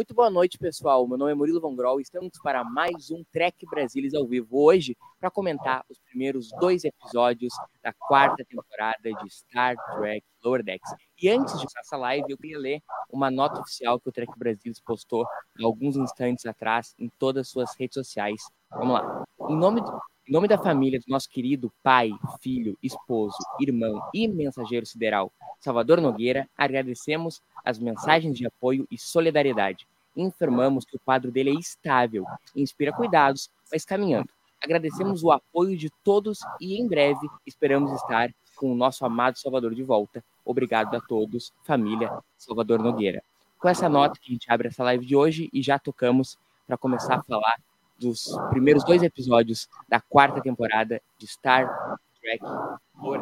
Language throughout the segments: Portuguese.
Muito boa noite, pessoal. Meu nome é Murilo Von Groll e estamos para mais um Trek Brasilis ao vivo hoje para comentar os primeiros dois episódios da quarta temporada de Star Trek Lower Decks. E antes de começar essa live, eu queria ler uma nota oficial que o Trek Brasilis postou alguns instantes atrás em todas as suas redes sociais. Vamos lá. Em nome, em nome da família do nosso querido pai, filho, esposo, irmão e mensageiro sideral Salvador Nogueira, agradecemos as mensagens de apoio e solidariedade. Informamos que o quadro dele é estável, inspira cuidados, mas caminhando. Agradecemos o apoio de todos e em breve esperamos estar com o nosso amado Salvador de volta. Obrigado a todos, família Salvador Nogueira. Com essa nota que a gente abre essa live de hoje e já tocamos para começar a falar dos primeiros dois episódios da quarta temporada de Star Trek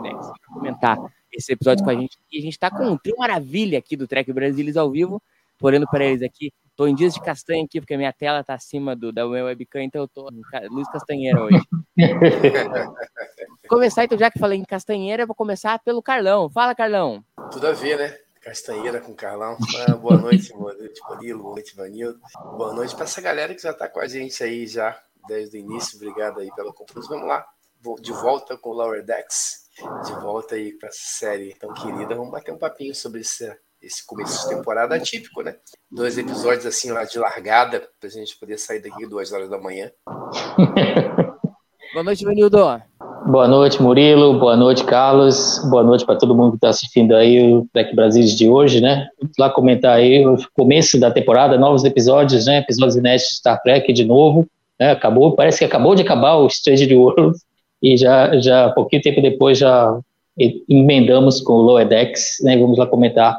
Decks. Para comentar esse episódio com a gente. E a gente está com um trio maravilha aqui do Trek Brasilis ao vivo. Tô olhando para eles aqui. Tô em dias de castanha aqui, porque a minha tela tá acima do, da minha webcam, então eu tô luz castanheira hoje. começar, então, já que falei em castanheira, vou começar pelo Carlão. Fala, Carlão. Tudo a ver, né? Castanheira com Carlão. Ah, boa noite, boa noite, Murilo. Boa noite, Vanildo. Boa noite para essa galera que já está com a gente aí já desde o início. Obrigado aí pela companhia. Vamos lá. De volta com o Lower Decks de volta aí para essa série tão querida. Vamos bater um papinho sobre esse, esse começo de temporada atípico, né? Dois episódios assim lá de largada, para a gente poder sair daqui duas horas da manhã. Boa noite, Vanildo. Boa noite, Murilo. Boa noite, Carlos. Boa noite para todo mundo que está assistindo aí o Trek Brasil de hoje, né? Vamos lá comentar aí o começo da temporada, novos episódios, né? Episódios inéditos de Star Trek de novo. Né? Acabou, parece que acabou de acabar o Strange World e já, já pouquinho tempo depois já emendamos com o Lower Decks, né, vamos lá comentar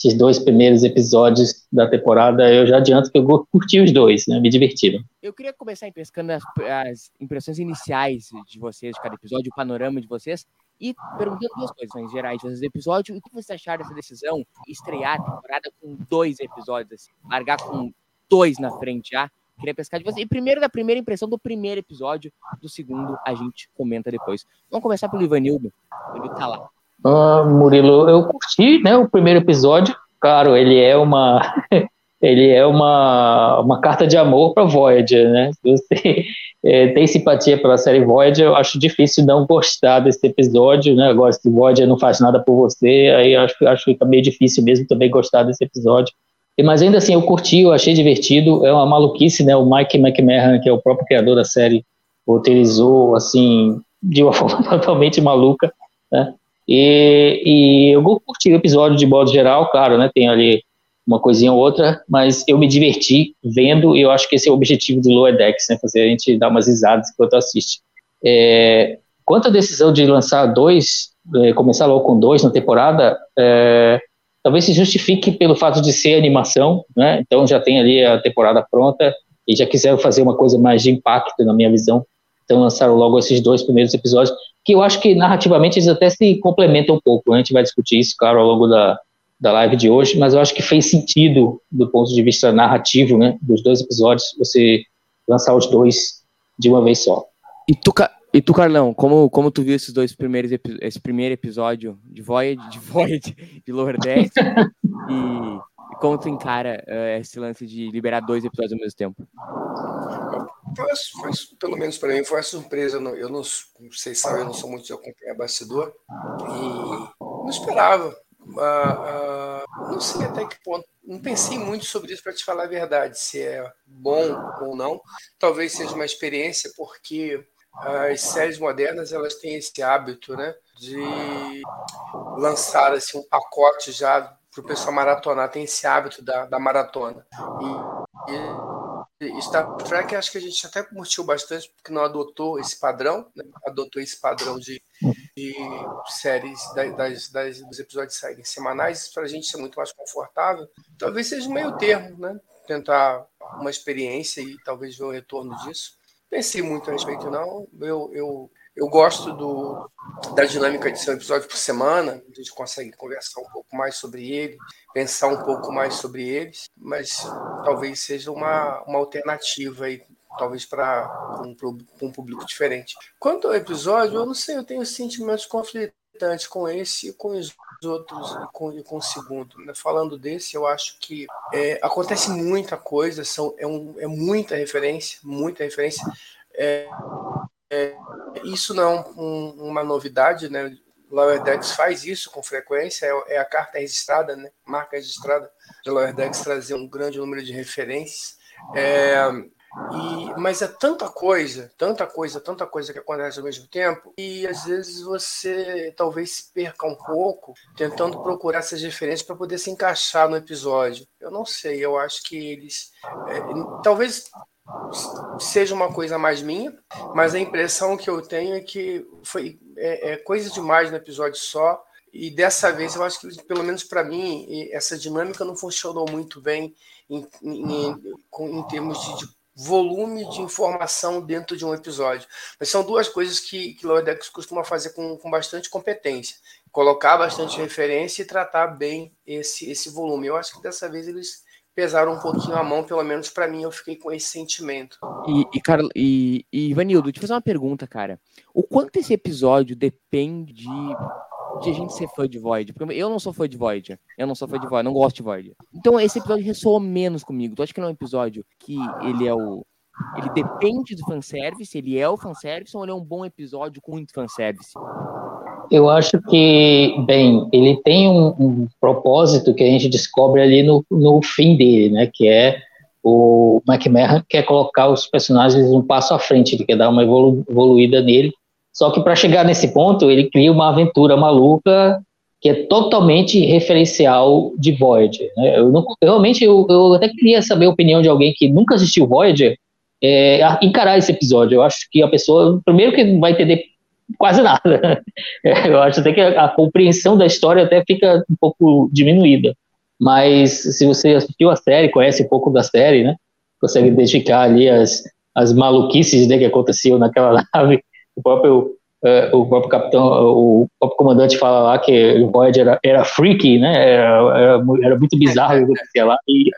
esses dois primeiros episódios da temporada. Eu já adianto que eu curti os dois, né, me divertiram. Eu queria começar pescando as, as impressões iniciais de vocês, de cada episódio, o panorama de vocês, e perguntando duas coisas em gerais de episódio. O que vocês acharam dessa decisão estrear a temporada com dois episódios, assim, largar com dois na frente já? Queria pescar de você. E primeiro da primeira impressão do primeiro episódio, do segundo a gente comenta depois. Vamos começar pelo Ivanildo. Ele tá lá. Ah, Murilo, eu curti, né, o primeiro episódio. Claro, ele é uma ele é uma, uma carta de amor para Voyager, né? Se você é, tem simpatia pela série Voyager, eu acho difícil não gostar desse episódio, né? Agora, se Voyager não faz nada por você, aí acho, acho que fica meio difícil mesmo também gostar desse episódio. Mas ainda assim, eu curti, eu achei divertido. É uma maluquice, né? O Mike McMahon, que é o próprio criador da série, roteirizou, assim, de uma forma totalmente maluca, né? E, e eu curti o episódio de modo geral, claro, né? Tem ali uma coisinha ou outra, mas eu me diverti vendo e eu acho que esse é o objetivo do Lower Decks, né? Fazer a gente dar umas risadas enquanto assiste. É, quanto à decisão de lançar dois, é, começar logo com dois na temporada, é, talvez se justifique pelo fato de ser animação, né? Então já tem ali a temporada pronta e já quiseram fazer uma coisa mais de impacto na minha visão. Então lançaram logo esses dois primeiros episódios, que eu acho que narrativamente eles até se complementam um pouco. A gente vai discutir isso, claro, ao longo da, da live de hoje, mas eu acho que fez sentido do ponto de vista narrativo, né? Dos dois episódios, você lançar os dois de uma vez só. E tu, e tu, Carlão, como, como tu viu esses dois primeiros esse primeiro episódio de Void, de Void, de Lower Decks, e, e, como tu encara uh, esse lance de liberar dois episódios ao mesmo tempo? Foi, foi pelo menos para mim, foi uma surpresa. Eu não, eu não, vocês sabem, eu não sou muito de acompanhar bastidor, e não esperava. Uh, uh, não sei até que ponto. Não pensei muito sobre isso para te falar a verdade, se é bom ou não. Talvez seja uma experiência, porque as séries modernas elas têm esse hábito, né, de lançar assim um pacote já para o pessoal maratonar. Tem esse hábito da, da maratona. E, e Star Trek, acho que a gente até curtiu bastante, porque não adotou esse padrão, né? adotou esse padrão de, de séries, das, das, dos episódios saírem semanais, para a gente ser muito mais confortável. Talvez seja um meio termo, né? Tentar uma experiência e talvez ver o retorno disso. Pensei muito a respeito, não. Eu, eu, eu gosto do, da dinâmica de ser um episódio por semana, a gente consegue conversar um pouco mais sobre ele, pensar um pouco mais sobre eles, mas talvez seja uma, uma alternativa aí, talvez para um, um público diferente. Quanto ao episódio, eu não sei, eu tenho sentimentos conflitantes com esse e com os outros e com, e com o segundo. Né? Falando desse, eu acho que é, acontece muita coisa, são, é, um, é muita referência, muita referência. É, é, isso não é um, uma novidade, né? Lower Decks faz isso com frequência, é, é, a carta registrada, né? marca registrada de Lower Decks trazer um grande número de referências. É, e, mas é tanta coisa, tanta coisa, tanta coisa que acontece ao mesmo tempo, e às vezes você talvez se perca um pouco tentando procurar essas referências para poder se encaixar no episódio. Eu não sei, eu acho que eles. É, talvez seja uma coisa mais minha, mas a impressão que eu tenho é que foi é, é coisa demais no episódio só. E dessa vez eu acho que, pelo menos para mim, essa dinâmica não funcionou muito bem em, em, em, termos de, de, volume de informação dentro de um episódio. Mas são duas coisas que, que Lordex costuma fazer com, com bastante competência. Colocar bastante referência e tratar bem esse, esse volume. Eu acho que dessa vez eles pesaram um pouquinho a mão, pelo menos para mim, eu fiquei com esse sentimento. E, e, cara, e, e Vanildo, te fazer uma pergunta, cara. O quanto esse episódio depende de, de a gente ser fã de Void? Porque eu não sou fã de Void. Eu não sou fã de Void, não gosto de Void. Então esse episódio ressoa menos comigo. Tu acha que não é um episódio que ele é o. Ele depende do fanservice, ele é o fanservice ou ele é um bom episódio com muito fanservice? Eu acho que, bem, ele tem um, um, propósito que a gente descobre ali no, no fim dele, né? Que é o McMahon quer colocar os personagens um passo à frente, ele quer dar uma evolu evoluída nele. Só que para chegar nesse ponto, ele cria uma aventura maluca que é totalmente referencial de Voyager. Né? Eu, não, realmente eu, eu, até queria saber a opinião de alguém que nunca assistiu Voyager é, encarar esse episódio. Eu acho que a pessoa, primeiro que vai entender quase nada. Eu acho até que a, a, compreensão da história até fica um pouco diminuída. Mas se você assistiu a série, conhece um pouco da série, né? Consegue identificar ali as, as maluquices né, que aconteciam naquela nave. O próprio Uh, o próprio capitão, o próprio comandante fala lá que o Voyager era, era freaky, né? Era, era, era muito bizarro o que acontecia lá. E,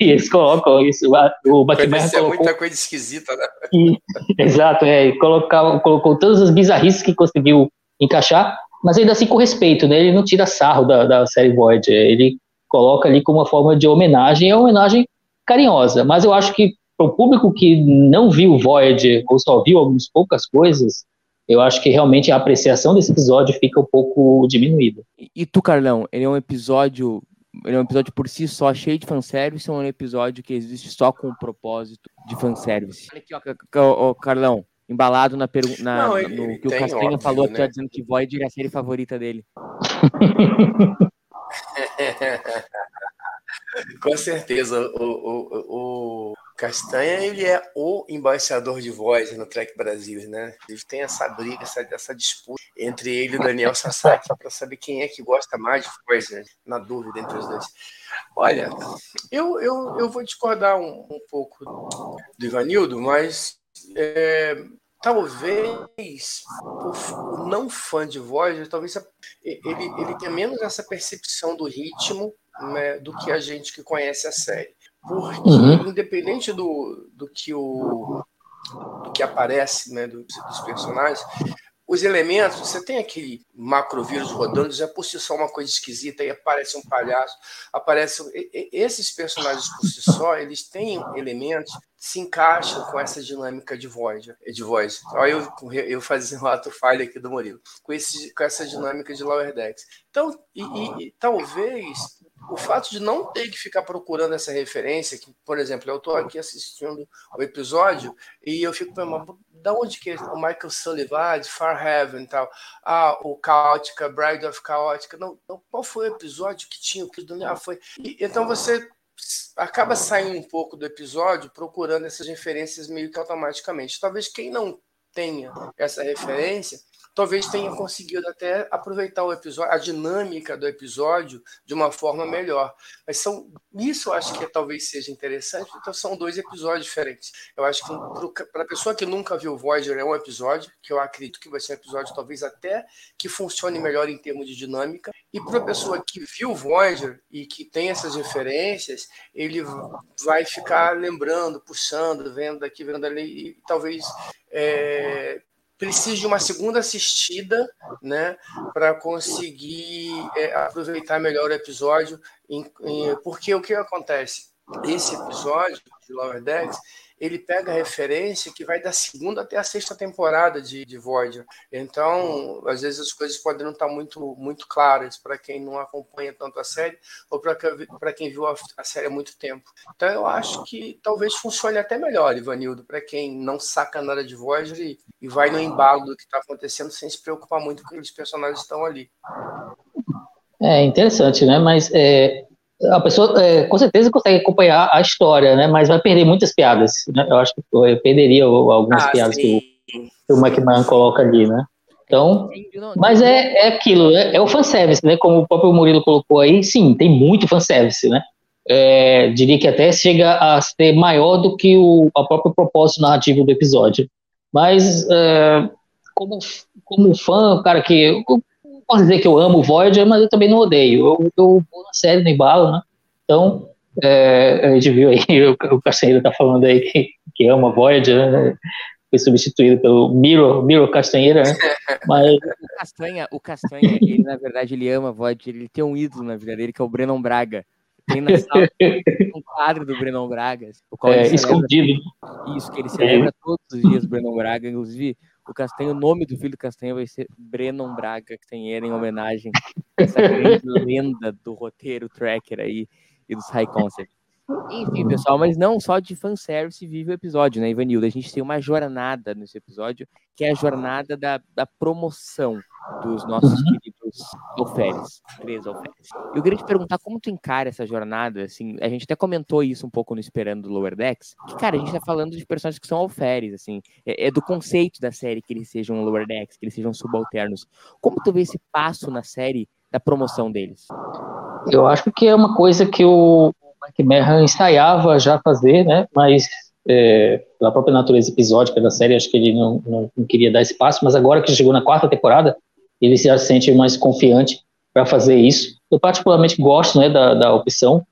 e, eles colocam isso. O McMahon colocou muita coisa esquisita, né? E, exato, é. Colocou, colocou todas as bizarrices que conseguiu encaixar, mas ainda assim com respeito, né? Ele não tira sarro da, da série Voyager. Ele coloca ali como uma forma de homenagem, é uma homenagem carinhosa. Mas eu acho que para o público que não viu Voyager ou só viu algumas poucas coisas, eu acho que realmente a apreciação desse episódio fica um pouco diminuída. E tu, Carlão, ele é um episódio. Ele é um episódio por si só cheio de fanservice ou é um episódio que existe só com o propósito de fanservice? Olha aqui, ó, ó Carlão, embalado na pergunta no que o Castrinha falou aqui, né? dizendo que Void é a série favorita dele. Com certeza, o, o, o, Castanha ele é o embaixador de voz no Trek Brasil, né? Ele tem essa briga, essa, essa disputa entre ele e o Daniel Sasaki para saber quem é que gosta mais de voz, né? na dúvida entre os dois. Olha, eu, eu, eu vou discordar um, um pouco do Ivanildo, mas é, talvez o não fã de voz, talvez ele, ele tenha menos essa percepção do ritmo né, do que a gente que conhece a série. Porque, uhum. independente do, do, que o, do que aparece né, dos, dos personagens, os elementos, você tem aquele macrovírus rodando, já por si só uma coisa esquisita, aí aparece um palhaço, aparece. Esses personagens por si só, eles têm elementos que se encaixam com essa dinâmica de voz. De voz. Olha eu, eu fazendo um ato falha aqui do Murilo, com, esse, com essa dinâmica de Lower Decks. Então, e, e, e talvez o fato de não ter que ficar procurando essa referência, que, por exemplo, eu estou aqui assistindo o episódio e eu fico pensando, da onde que é o Michael Sullivan, de Far Heaven e tal? Ah, o Caótica, Bride of Caótica. Não, não, qual foi o episódio que tinha o que do ah, foi? E, então você acaba saindo um pouco do episódio procurando essas referências meio que automaticamente. Talvez quem não tenha essa referência talvez tenha conseguido até aproveitar o episódio, a dinâmica do episódio de uma forma melhor. Mas são isso eu acho que talvez seja interessante, então são dois episódios diferentes. Eu acho que para a pessoa que nunca viu Voyager é um episódio que eu acredito que vai ser um episódio talvez até que funcione melhor em termos de dinâmica. E para a pessoa que viu Voyager e que tem essas referências, ele vai ficar lembrando, puxando, vendo daqui, vendo ali, e talvez é, precisa de uma segunda assistida, né, para conseguir é, aproveitar melhor o episódio, em, em, porque o que acontece? Esse episódio de Lower Decks ele pega a referência que vai da segunda até a sexta temporada de, de Voyager. Então, às vezes as coisas podem não estar muito, muito claras para quem não acompanha tanto a série ou para quem viu a, a, série há muito tempo. Então, eu acho que talvez funcione até melhor, Ivanildo, para quem não saca nada de Voyager e, e vai no embalo do que está acontecendo sem se preocupar muito com os personagens que estão ali. É interessante, né? Mas é, a pessoa é, com certeza consegue acompanhar a história, né? Mas vai perder muitas piadas. Né? Eu acho que eu perderia algumas ah, piadas que o, que o McMahon coloca ali, né? Então, mas é, é aquilo, é, é o fanservice, né? Como o próprio Murilo colocou aí, sim, tem muito fanservice, né? É, diria que até chega a ser maior do que o a próprio propósito narrativo do episódio. Mas, é, como, como fã, cara, que posso dizer que eu amo o Voyager, mas eu também não odeio. Eu, eu vou na série no embalo, né? Então, é, a gente viu aí, o, o Castanheira tá falando aí que, que ama Voyager, né? Foi substituído pelo Miro, Miro Castanheira, né? Mas... O Castanha, o Castanha, ele na verdade ele ama Voyager, ele tem um ídolo na vida dele que é o Brennan Braga. Tem na sala um quadro do Brennan Braga. O qual é, escondido. Isso, que ele celebra é. todos os dias o Brennan Braga, inclusive o Castanho, o nome do filho do Castanho vai ser Brennan Braga Castanheira, em homenagem a essa grande lenda do roteiro tracker aí e dos high concept. Enfim, pessoal, mas não só de fanservice vive o episódio, né, Ivanildo? A gente tem uma jornada nesse episódio, que é a jornada da, da promoção dos nossos uhum. queridos alferes, três alferes. Eu queria te perguntar como tu encara essa jornada, assim, a gente até comentou isso um pouco no Esperando Lower Decks, que, cara, a gente tá falando de personagens que são alferes, assim, é, é do conceito da série que eles sejam Lower Decks, que eles sejam subalternos. Como tu vê esse passo na série da promoção deles? Eu acho que é uma coisa que o McMahon ensaiava já fazer, né, mas é, pela própria natureza episódica da série, acho que ele não, não, não, queria dar espaço, mas agora que chegou na quarta temporada, ele se sente mais confiante para fazer isso. Eu particularmente gosto né, da, da opção.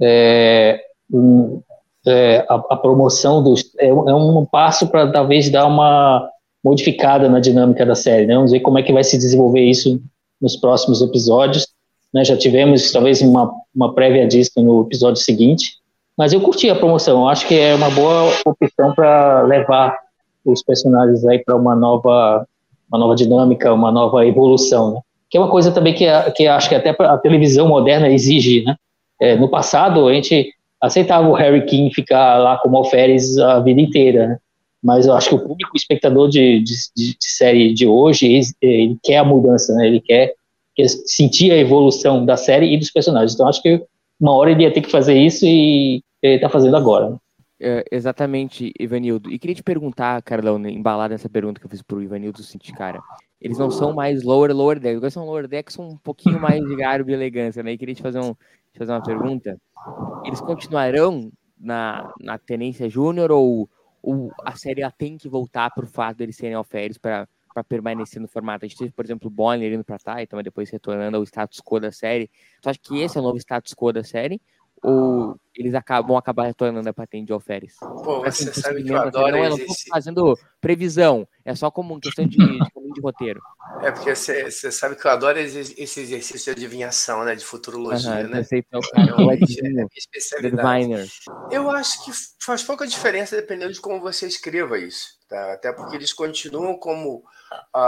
É, um, é, a, a, promoção dos é, é um passo para talvez dar uma modificada na dinâmica da série. Né? Vamos ver como é que vai se desenvolver isso nos próximos episódios. Né? Já tivemos talvez uma, uma prévia disso no episódio seguinte, mas eu curti a promoção. Eu acho que é uma boa opção para levar os personagens aí para uma nova uma nova dinâmica, uma nova evolução, né? que é uma coisa também que, que acho que até a televisão moderna exige. Né? É, no passado, a gente aceitava o Harry King ficar lá como alferes a vida inteira, né? mas eu acho que o público espectador de, de, de, série de hoje, ele, ele quer a mudança, né? ele quer, quer sentir a evolução da série e dos personagens. Então, acho que uma hora ele ia ter que fazer isso e ele está fazendo agora. Né? É, exatamente, Ivanildo. E queria te perguntar, Carlão, né, embalado nessa pergunta que eu fiz pro Ivanildo, seguinte, cara, eles não são mais lower, lower deck, eles são lower deck, são um pouquinho mais de garbo e elegância, né? E queria te fazer, um, te fazer uma pergunta. Eles continuarão na, na Tenência Júnior ou, ou a série tem que voltar pro fato deles serem alferes para para permanecer no formato. A gente teve, por exemplo, o Bonner indo para Titan, mas depois retornando ao status quo da série. Tu acha que esse é o novo status quo da série? Ou eles acabam, vão acabar retornando a patente de alferes. Pô, você sabe que eu adoro não, eu não fazendo previsão, é só como questão de, de, de roteiro. É porque você, você, sabe que eu adoro esse exercício de adivinhação, né, de futurologia, né? Sei, então, cara, é, uma, é especialidade. Eu acho que faz pouca diferença dependendo de como você escreva isso, tá? Até porque eles continuam como a,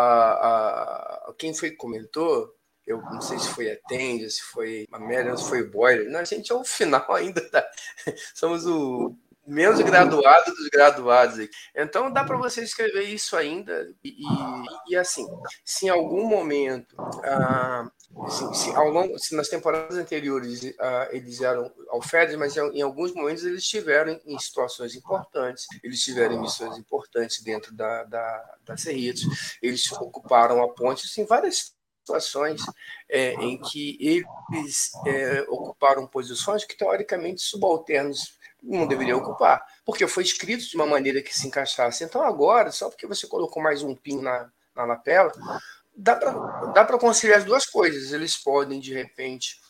a, quem foi que comentou, eu não sei se foi a Tende, se foi a Mary, se foi Boiler. Não, a gente é o final ainda, tá? Somos o menos graduado dos graduados. Aqui. Então dá para você escrever isso ainda e, e, e, assim, se em algum momento, ah, assim, se, ao longo, se nas temporadas anteriores ah, eles eram alferes, mas em, em, alguns momentos eles estiveram em situações importantes, eles tiveram missões importantes dentro da, da, da Cerritos, eles ocuparam a ponte, assim, várias situações é, em que eles é, ocuparam posições que teoricamente subalternos não deveriam ocupar, porque foi escrito de uma maneira que se encaixasse. Então agora, só porque você colocou mais um pin na, na lapela, dá para conciliar as duas coisas. Eles podem, de repente,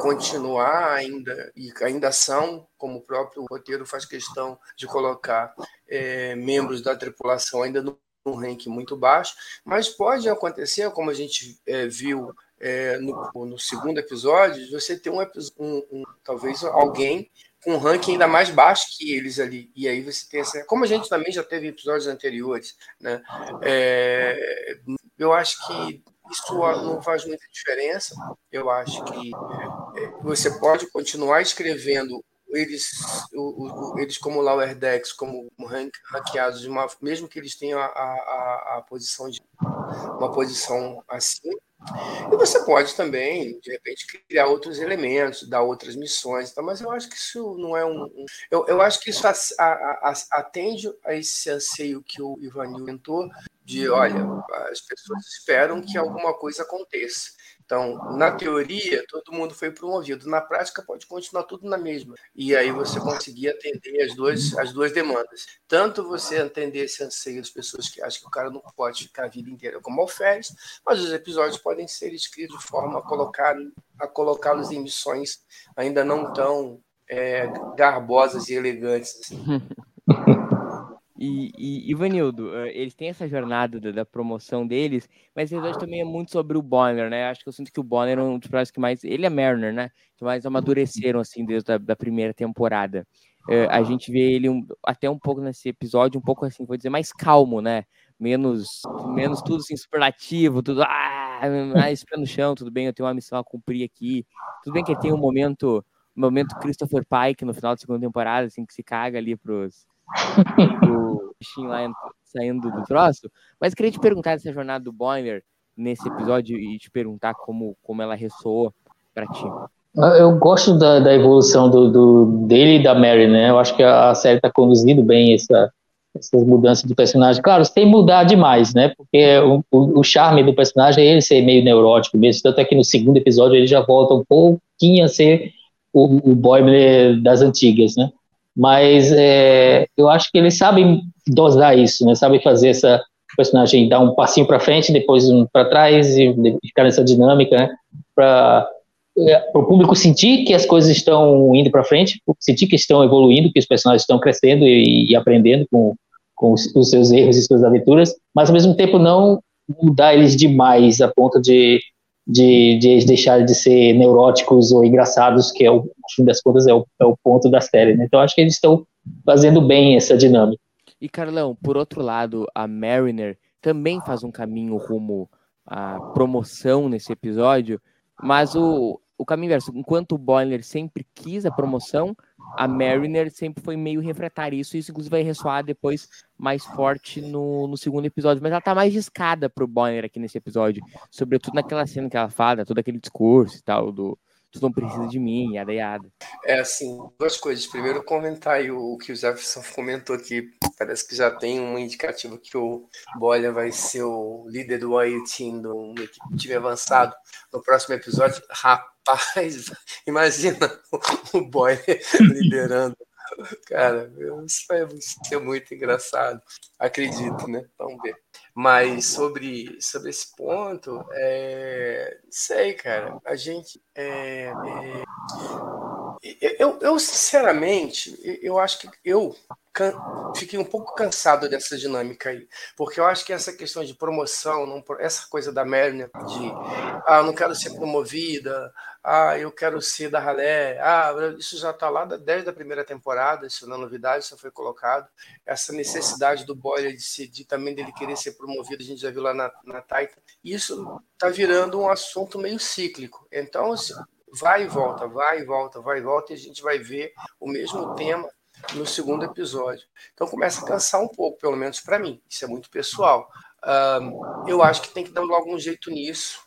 continuar ainda, e ainda são, como o próprio roteiro faz questão de colocar é, membros da tripulação ainda no um ranking muito baixo, mas pode acontecer, como a gente é, viu é, no, no, segundo episódio, você ter um, um, um, talvez alguém com um ranking ainda mais baixo que eles ali. E aí você tem essa. Como a gente também já teve episódios anteriores, né? É, eu acho que isso não faz muita diferença. Eu acho que é, você pode continuar escrevendo eles, o, o, eles como Lower Decks, como rank, ranqueados, uma, mesmo que eles tenham a, a, a posição de uma posição assim. E você pode também, de repente, criar outros elementos, dar outras missões, tá? mas eu acho que isso não é um. eu, eu acho que isso a, a, atende a esse anseio que o Ivanil tentou de, olha, as pessoas esperam que alguma coisa aconteça. Então, na teoria, todo mundo foi promovido. Na prática, pode continuar tudo na mesma. E aí você conseguir atender as duas, as duas demandas. Tanto você atender esse anseio das pessoas que acham que o cara não pode ficar a vida inteira como alferes, mas os episódios podem ser escritos de forma a colocar a colocá-los em missões ainda não tão é, garbosas e elegantes. Assim. E, e, e eh, eles têm essa jornada da, da promoção deles, mas esse também é muito sobre o Bonner, né? Acho que eu sinto que o Bonner é um dos personagens que mais. Ele é Mariner, né? Que mais amadureceram, assim, desde a da primeira temporada. É, a gente vê ele um, até um pouco nesse episódio, um pouco assim, vou dizer, mais calmo, né? Menos, menos tudo assim, superlativo, tudo. Ah, mais pé no chão, tudo bem, eu tenho uma missão a cumprir aqui. Tudo bem que tem um momento. Um momento Christopher Pike no final da segunda temporada, assim, que se caga ali pros, o bichinho lá saindo do troço. Mas queria te perguntar dessa jornada do Boiler nesse episódio e te perguntar como, como ela ressoou para ti. Eu gosto da, da evolução do, do, dele e da Mary, né? Eu acho que a série está conduzindo bem essa, essas mudanças do personagem. Claro, que mudar demais, né? Porque o, o, o, charme do personagem é ele ser meio neurótico mesmo. Tanto é que no segundo episódio ele já volta um pouquinho a ser o, o Boimler das antigas, né? Mas é, eu acho que eles sabem dosar isso, né? Sabem fazer essa personagem dar um passinho para frente, depois um para trás e ficar nessa dinâmica, né? Para é, o público sentir que as coisas estão indo para frente, sentir que estão evoluindo, que os personagens estão crescendo e, e aprendendo com, com os, os, seus erros e suas aventuras, mas ao mesmo tempo não mudar eles demais a ponto de de, de deixar de ser neuróticos ou engraçados, que é o, fim das contas, é o, é o ponto da série. Né? Então, acho que eles estão fazendo bem essa dinâmica. E, Carlão, por outro lado, a Mariner também faz um caminho rumo à promoção nesse episódio, mas o, o caminho inverso, enquanto o Boiler sempre quis a promoção, a Mariner sempre foi meio refratária. Isso, isso inclusive vai ressoar depois mais forte no, no segundo episódio, mas ela tá mais discada pro Bonner aqui nesse episódio, sobretudo naquela cena que ela fala, todo aquele discurso e tal, do tu não precisa de mim, yada yada. É assim, duas coisas. Primeiro, comentar o que o Jefferson comentou aqui. Parece que já tem um indicativo que o Bolia vai ser o líder do Wild Team, do time avançado, no próximo episódio. Rapaz, imagina o Boyer liderando. Cara, isso vai ser muito engraçado. Acredito, né? Vamos ver. Mas sobre, sobre esse ponto, é, sei, cara. A gente. É, é, eu, eu, sinceramente, eu acho que eu fiquei um pouco cansado dessa dinâmica aí, porque eu acho que essa questão de promoção, não, essa coisa da Merlin de ah, não quero ser promovida, ah, eu quero ser da ralé, ah, isso já está lá desde a primeira temporada, isso não é novidade, isso foi colocado, essa necessidade do Boyle de, ser, de também dele querer ser promovido, a gente já viu lá na, na Titan, isso está virando um assunto meio cíclico, então assim, vai e volta, vai e volta, vai e volta, e a gente vai ver o mesmo tema no segundo episódio. Então começa a cansar um pouco, pelo menos para mim. Isso é muito pessoal. Uh, eu acho que tem que dar algum jeito nisso,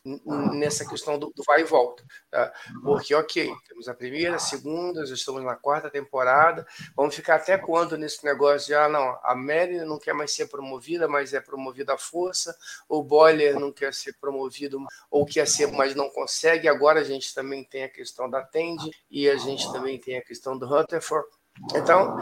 nessa questão do, do vai e volta. Tá? Porque, ok, temos a primeira, a segunda, já estamos na quarta temporada, vamos ficar até quando nesse negócio de, ah, não, a Mary não quer mais ser promovida, mas é promovida à força, o Boiler não quer ser promovido, ou quer ser, mas não consegue. Agora a gente também tem a questão da Tende e a gente também tem a questão do Rutherford. Então,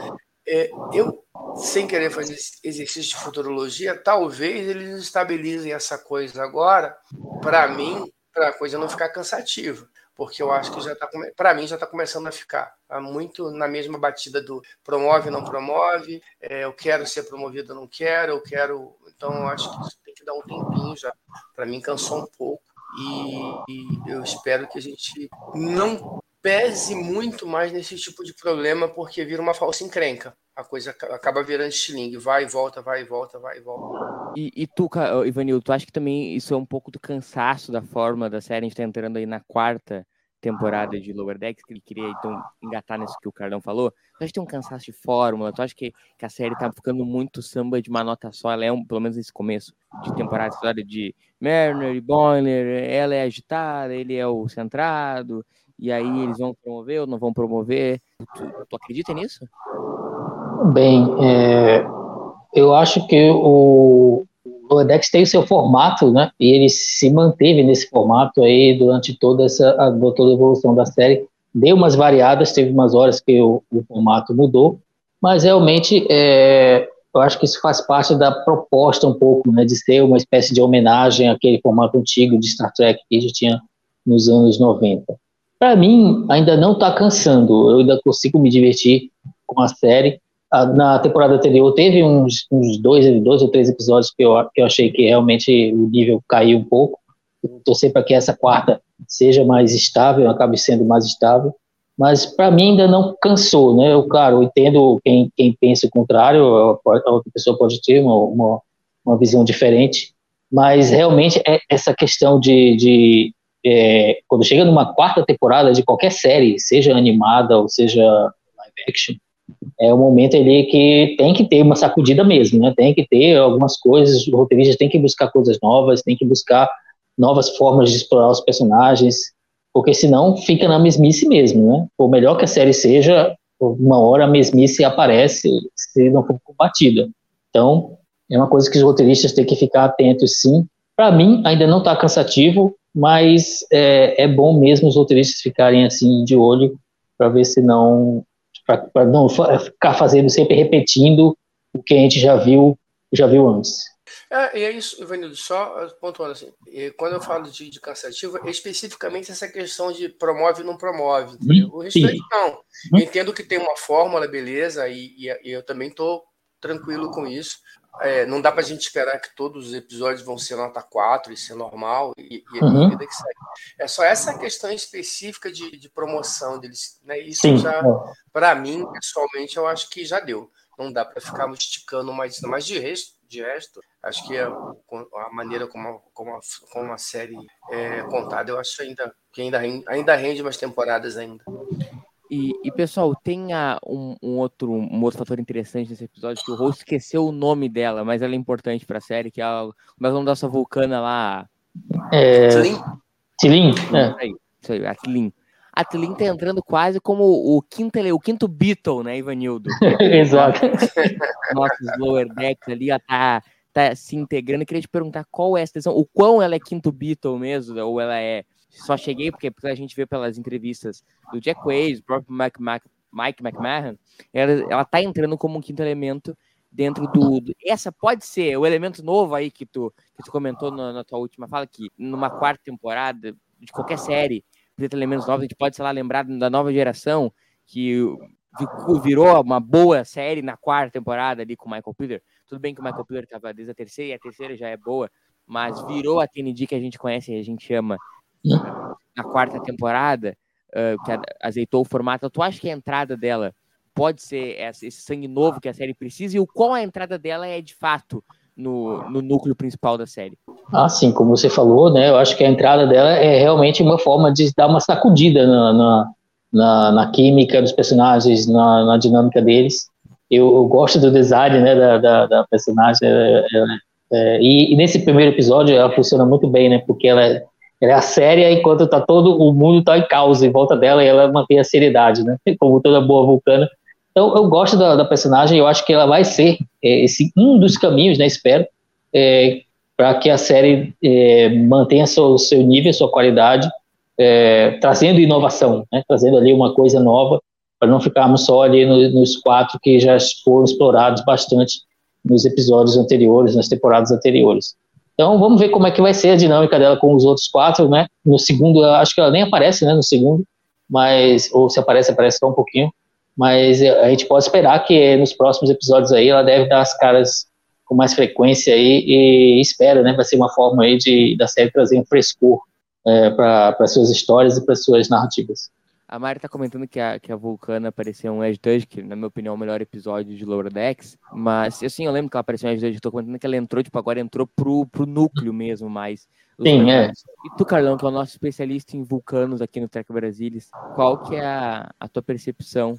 é, eu, sem querer fazer exercício de futurologia, talvez eles estabilizem essa coisa agora, para mim, para a coisa não ficar cansativa. Porque eu acho que já está, para mim, já está começando a ficar. Tá muito na mesma batida do promove, não promove, é, eu quero ser promovido, não quero, eu quero. Então, eu acho que isso tem que dar um tempinho já. Para mim, cansou um pouco. E, e eu espero que a gente não pese muito mais nesse tipo de problema, porque vira uma falsa encrenca. A coisa acaba virando estilingue, vai e volta, vai e volta, vai e volta. E, e tu, Ivanil, tu acha que também isso é um pouco do cansaço da forma da série? A gente tá entrando aí na quarta temporada de Lower Decks, que ele queria então engatar nisso que o Cardão falou. Tu acha que tem um cansaço de fórmula? Tu acha que, que a série tá ficando muito samba de uma nota só? Ela é, um, pelo menos nesse começo de temporada, história de Mariner e Boiler, ela é agitada, ele é o centrado, e aí eles vão promover ou não vão promover? Tu, tu acredita nisso? Bem, é, eu acho que o, o Lodex tem o seu formato, né? E ele se manteve nesse formato aí durante toda essa toda a evolução da série. Deu umas variadas, teve umas horas que o, o formato mudou, mas realmente é, eu acho que isso faz parte da proposta um pouco, né? De ser uma espécie de homenagem àquele formato antigo de Star Trek que a gente tinha nos anos 90 para mim, ainda não está cansando. Eu ainda consigo me divertir com a série. Na temporada anterior teve uns, uns dois, dois ou três episódios que eu, que eu achei que realmente o nível caiu um pouco. Torcer para que essa quarta seja mais estável, acabe sendo mais estável. Mas para mim ainda não cansou, né? Eu, claro, entendo quem, quem pensa o contrário, a outra pessoa pode ter uma, uma, uma visão diferente, mas realmente é essa questão de, de é, quando chega numa quarta temporada de qualquer série, seja animada ou seja live action, é o momento ali que tem que ter uma sacudida mesmo, né? Tem que ter algumas coisas, os roteiristas têm que buscar coisas novas, tem que buscar novas formas de explorar os personagens, porque senão fica na mesmice mesmo, né? Por melhor que a série seja, uma hora a mesmice aparece se não for combatida. Então, é uma coisa que os roteiristas têm que ficar atentos, sim. Para mim, ainda não está cansativo, mas é, é bom mesmo os roteiristas ficarem assim de olho para ver se não para não ficar fazendo sempre repetindo o que a gente já viu já viu antes. É, e é isso, Ivanildo, só pontuando assim, quando eu falo de, de cansativo, é especificamente essa questão de promove ou não promove. Hum, o restante não. Hum. Entendo que tem uma fórmula, beleza, e, e, e eu também estou tranquilo com isso. É, não dá para a gente esperar que todos os episódios vão ser nota 4 e ser normal e, e uhum. a vida que segue. É só essa questão específica de, de promoção deles. Né? Isso Sim. já, é. para mim, pessoalmente, eu acho que já deu. Não dá para ficar esticando mais, mas de resto, de resto, acho que a, a maneira como a, como, a, como a série é contada, eu acho ainda que ainda, ainda rende umas temporadas ainda. E, e, pessoal, tem a, um, um, outro, um outro fator interessante nesse episódio, que o host esqueceu o nome dela, mas ela é importante pra série, que é a, como é o nome da sua vulcana lá? É... Tilin? É. Isso aí, a Tilin. A Tilin tá entrando quase como o quinto, o quinto Beatle, né, Ivanildo? Exato. Nossos lower decks ali, ela tá, tá se integrando. Eu queria te perguntar qual é a extensão, o quão ela é quinto Beatle mesmo, ou ela é só cheguei porque, a gente vê pelas entrevistas do Jack Wade, do próprio Mike, Mike, Mike McMahon, ela, ela tá entrando como um quinto elemento dentro do, do, Essa pode ser o elemento novo aí que tu, que tu comentou na, na tua última fala, que numa quarta temporada de qualquer série, ter elementos novos, a gente pode, sei lá, lembrar da nova geração que virou uma boa série na quarta temporada ali com o Michael Peter. Tudo bem que o Michael Peter estava desde a terceira e a terceira já é boa, mas virou a TND que a gente conhece e a gente ama na quarta temporada, uh, que azeitou o formato, tu acha que a entrada dela pode ser esse sangue novo que a série precisa e o qual a entrada dela é de fato no, no núcleo principal da série? Ah, sim, como você falou, né? Eu acho que a entrada dela é realmente uma forma de dar uma sacudida na, na, na, na química dos personagens, na, na dinâmica deles. Eu, eu, gosto do design né, da, da, da personagem. É, é, é, e, e, nesse primeiro episódio ela funciona muito bem, né? Porque ela é, ela é a séria enquanto tá todo o mundo está em causa em volta dela e ela mantém a seriedade, né? Como toda boa vulcana. Então eu gosto da, da personagem. Eu acho que ela vai ser é, esse um dos caminhos, né? Espero é, para que a série é, mantenha seu, seu nível, sua qualidade, é, trazendo inovação, né? trazendo ali uma coisa nova, para não ficarmos só ali no, nos quatro que já foram explorados bastante nos episódios anteriores, nas temporadas anteriores. Então vamos ver como é que vai ser a dinâmica dela com os outros quatro, né? No segundo, acho que ela nem aparece, né? No segundo, mas ou se aparece, aparece só um pouquinho. Mas a gente pode esperar que nos próximos episódios aí ela deve dar as caras com mais frequência aí e espera, né? Vai ser uma forma aí de da série trazer um frescor é, para suas histórias e para suas narrativas. A Mari tá comentando que a, que a Vulcana apareceu em Edge Touch, que na minha opinião é o melhor episódio de Lower Decks, mas assim, eu lembro que ela apareceu em Edge Touch, tô comentando que ela entrou, tipo, agora entrou pro, pro núcleo mesmo, mais. Sim, é. E tu, Carlão, que é o nosso especialista em vulcanos aqui no Trek Brasilis, qual que é a, a tua percepção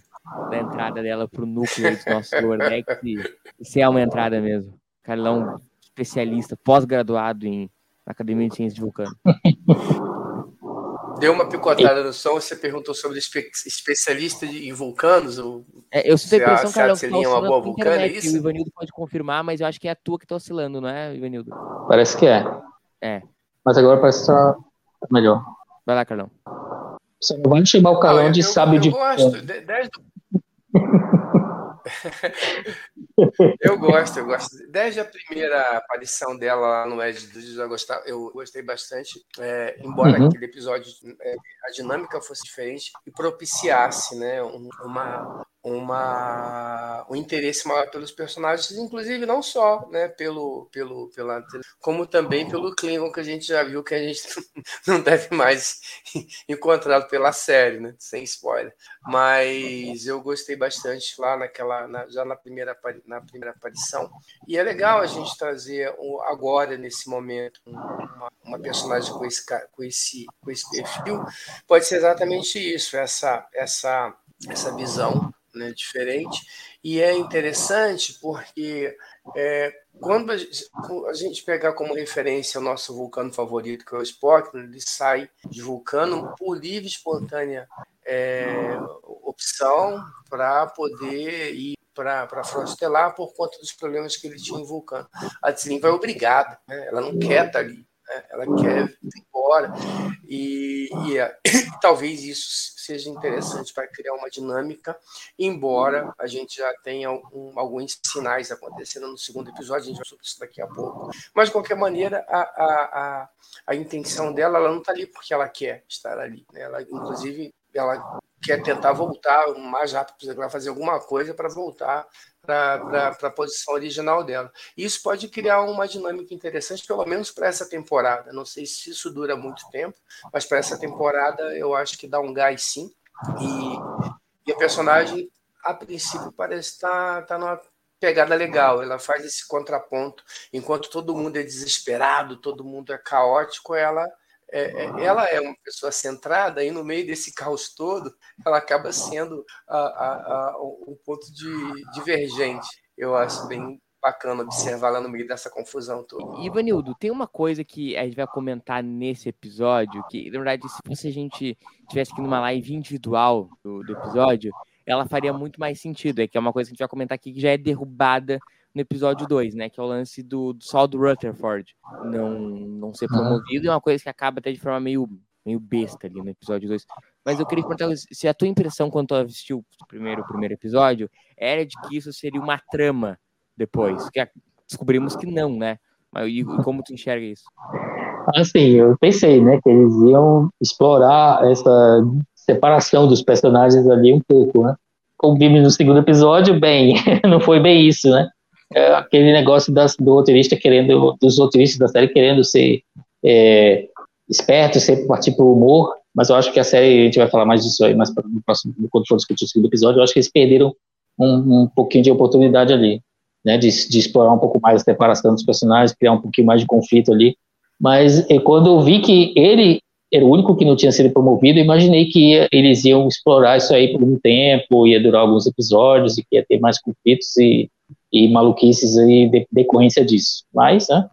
da entrada dela pro núcleo dos nossos Lower Decks e, e se é uma entrada mesmo? Carlão, especialista, pós-graduado em Academia de Ciências de Vulcano. Deu uma picotada no som, você perguntou sobre espe especialista em vulcanos. Ou, é, eu sinto a impressão, tá é uma boa vulcana, é isso? O Ivanildo pode confirmar, mas eu acho que é a tua que tá oscilando, não é, Ivanildo? Parece que é. É. Mas agora parece que tá melhor. Vai lá, Carlão. Você não vai chamar o Carlão de sábio de... Eu gosto. Desde, eu gosto, eu gosto. Desde a primeira aparição dela lá no Edge do eu, gostava, eu gostei bastante. É, embora uhum. aquele episódio, é, a dinâmica fosse diferente e propiciasse né, uma, uma, um interesse maior pelos personagens, inclusive não só né, pelo, pelo, pela, como também pelo Klingon, que a gente já viu que a gente não deve mais encontrá-lo pela série, né, sem spoiler. Mas eu gostei bastante lá naquela, na, já na primeira, na primeira aparição. E é legal a gente trazer agora, nesse momento, uma, uma personagem com esse, com, esse, com esse perfil. Pode ser exatamente isso, essa, essa, essa visão né, diferente. E é interessante porque é, quando a gente pegar como referência o nosso vulcano favorito, que é o Spock, ele sai de vulcano por livre, espontânea é, opção para poder ir para a frota estelar por conta dos problemas que ele tinha em vulcano. A Tzlin vai obrigada, né? ela não quer estar ali né? ela quer ir embora. E, e, é, talvez isso seja interessante para criar uma dinâmica, embora a gente já tenha um, alguns sinais acontecendo no segundo episódio, a gente vai sobre isso daqui a pouco. Mas, de qualquer maneira, a, a, a, a intenção dela ela não está ali porque ela quer estar ali. Né? Ela, inclusive, ela quer tentar voltar o mais rápido possível, vai fazer alguma coisa para voltar para a posição original dela. Isso pode criar uma dinâmica interessante, pelo menos para essa temporada. Não sei se isso dura muito tempo, mas para essa temporada eu acho que dá um gás sim. E, e a personagem, a princípio, parece estar tá, tá numa pegada legal. Ela faz esse contraponto. Enquanto todo mundo é desesperado, todo mundo é caótico, ela é, é, ela é uma pessoa centrada e no meio desse caos todo, ela acaba sendo a, a, a, um ponto de divergente. Eu acho bem bacana observar lá no meio dessa confusão toda. Ivanildo, tem uma coisa que a gente vai comentar nesse episódio, que na verdade, se fosse a gente tivesse aqui numa live individual do, do episódio, ela faria muito mais sentido. É que é uma coisa que a gente vai comentar aqui que já é derrubada no episódio 2, né? Que é o lance do, do Sol do Rutherford não, não ser promovido. É uma coisa que acaba até de forma meio, meio besta ali no episódio 2. Mas eu queria perguntar se a tua impressão quando tu assistiu o primeiro, o primeiro episódio era de que isso seria uma trama depois. Que descobrimos que não, né? Mas e como tu enxerga isso? Assim, eu pensei, né, que eles iam explorar essa separação dos personagens ali um pouco, né? Como vimos no segundo episódio, bem, não foi bem isso, né? É aquele negócio das, do roteirista querendo, dos roteiristas da série querendo ser é, esperto, sempre partir para o humor, mas eu acho que a série, a gente vai falar mais disso aí mais no próximo, quando for discutir o segundo episódio, eu acho que eles perderam um, um pouquinho de oportunidade ali, né, de, de, explorar um pouco mais a separação dos personagens, criar um pouquinho mais de conflito ali, mas é, quando eu vi que ele era o único que não tinha sido promovido. Imaginei que ia, eles iam explorar isso aí por um tempo, ia durar alguns episódios e que ia ter mais conflitos e, e maluquices aí de, decorrência disso. Mas, né,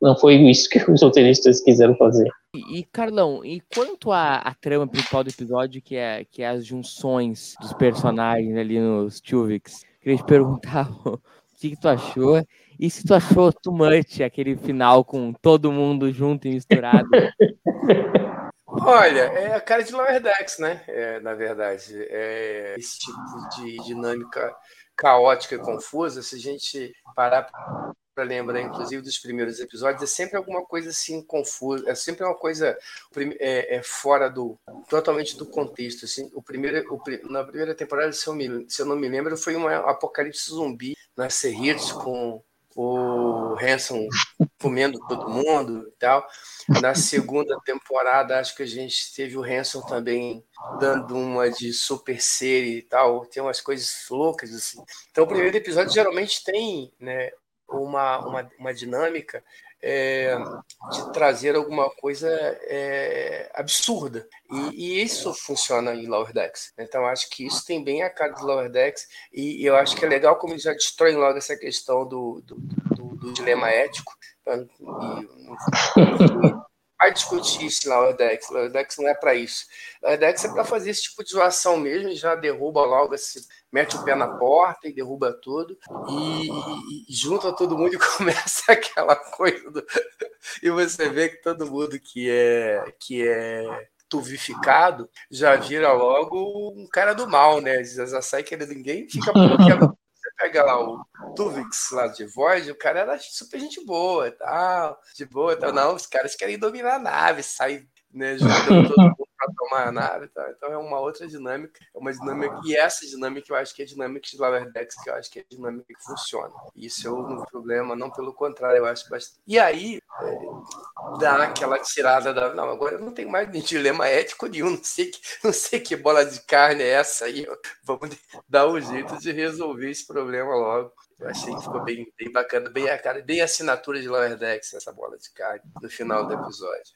não foi isso que os roteiristas quiseram fazer. E, e, Carlão, e quanto à, à trama principal do episódio, que é, que é as junções dos personagens ali nos Tuvix, queria te perguntar o que, que tu achou e se tu achou too much aquele final com todo mundo junto e misturado? Olha, é a cara de Lower Decks, né? É, na verdade, é esse tipo de dinâmica caótica e confusa. Se a gente parar para lembrar, inclusive, dos primeiros episódios, é sempre alguma coisa assim confusa, é sempre uma coisa é, é fora do totalmente do contexto. Assim, o primeiro, o, na primeira temporada, se eu, me, se eu não me lembro, foi um apocalipse zumbi na Serritos com o Hanson comendo todo mundo e tal. Na segunda temporada, acho que a gente teve o Hanson também dando uma de super série e tal. Tem umas coisas loucas assim. Então, o primeiro episódio geralmente tem né, uma, uma, uma dinâmica é, de trazer alguma coisa é, absurda. E, e, isso funciona em Lower Decks. Então, acho que isso tem bem a cara de Lower Decks. E, e eu acho que é legal como eles já destroem logo essa questão do, do, do, do dilema ético. E, vai discutir isso lá, o Dex. O Dex não é para isso. O Dex é para fazer esse tipo de zoação mesmo, já derruba logo, esse, mete o pé na porta e derruba tudo, e, e, e junta todo mundo e começa aquela coisa. Do... e você vê que todo mundo que é, que é tuvificado já vira logo um cara do mal, né? Já sai que ninguém fica bloqueado pega lá o Tuvix lá de Void, o cara era super gente boa e tal, de boa e tal. Não, os caras querem dominar a nave, sair né, juntando todo mundo para tomar a nave. Tá? Então é uma outra dinâmica, é uma dinâmica, e essa dinâmica eu acho que é a dinâmica de Lower Decks, que eu acho que é a dinâmica que funciona. Isso é um problema, não pelo contrário, eu acho bastante. E aí é, dá aquela tirada da. Não, agora eu não tenho mais dilema ético nenhum, não sei que, não sei que bola de carne é essa aí. Vamos dar um jeito de resolver esse problema logo. Eu achei que ficou bem, bem bacana, bem a cara, bem a assinatura de Lower Decks, essa bola de carne, no final do episódio.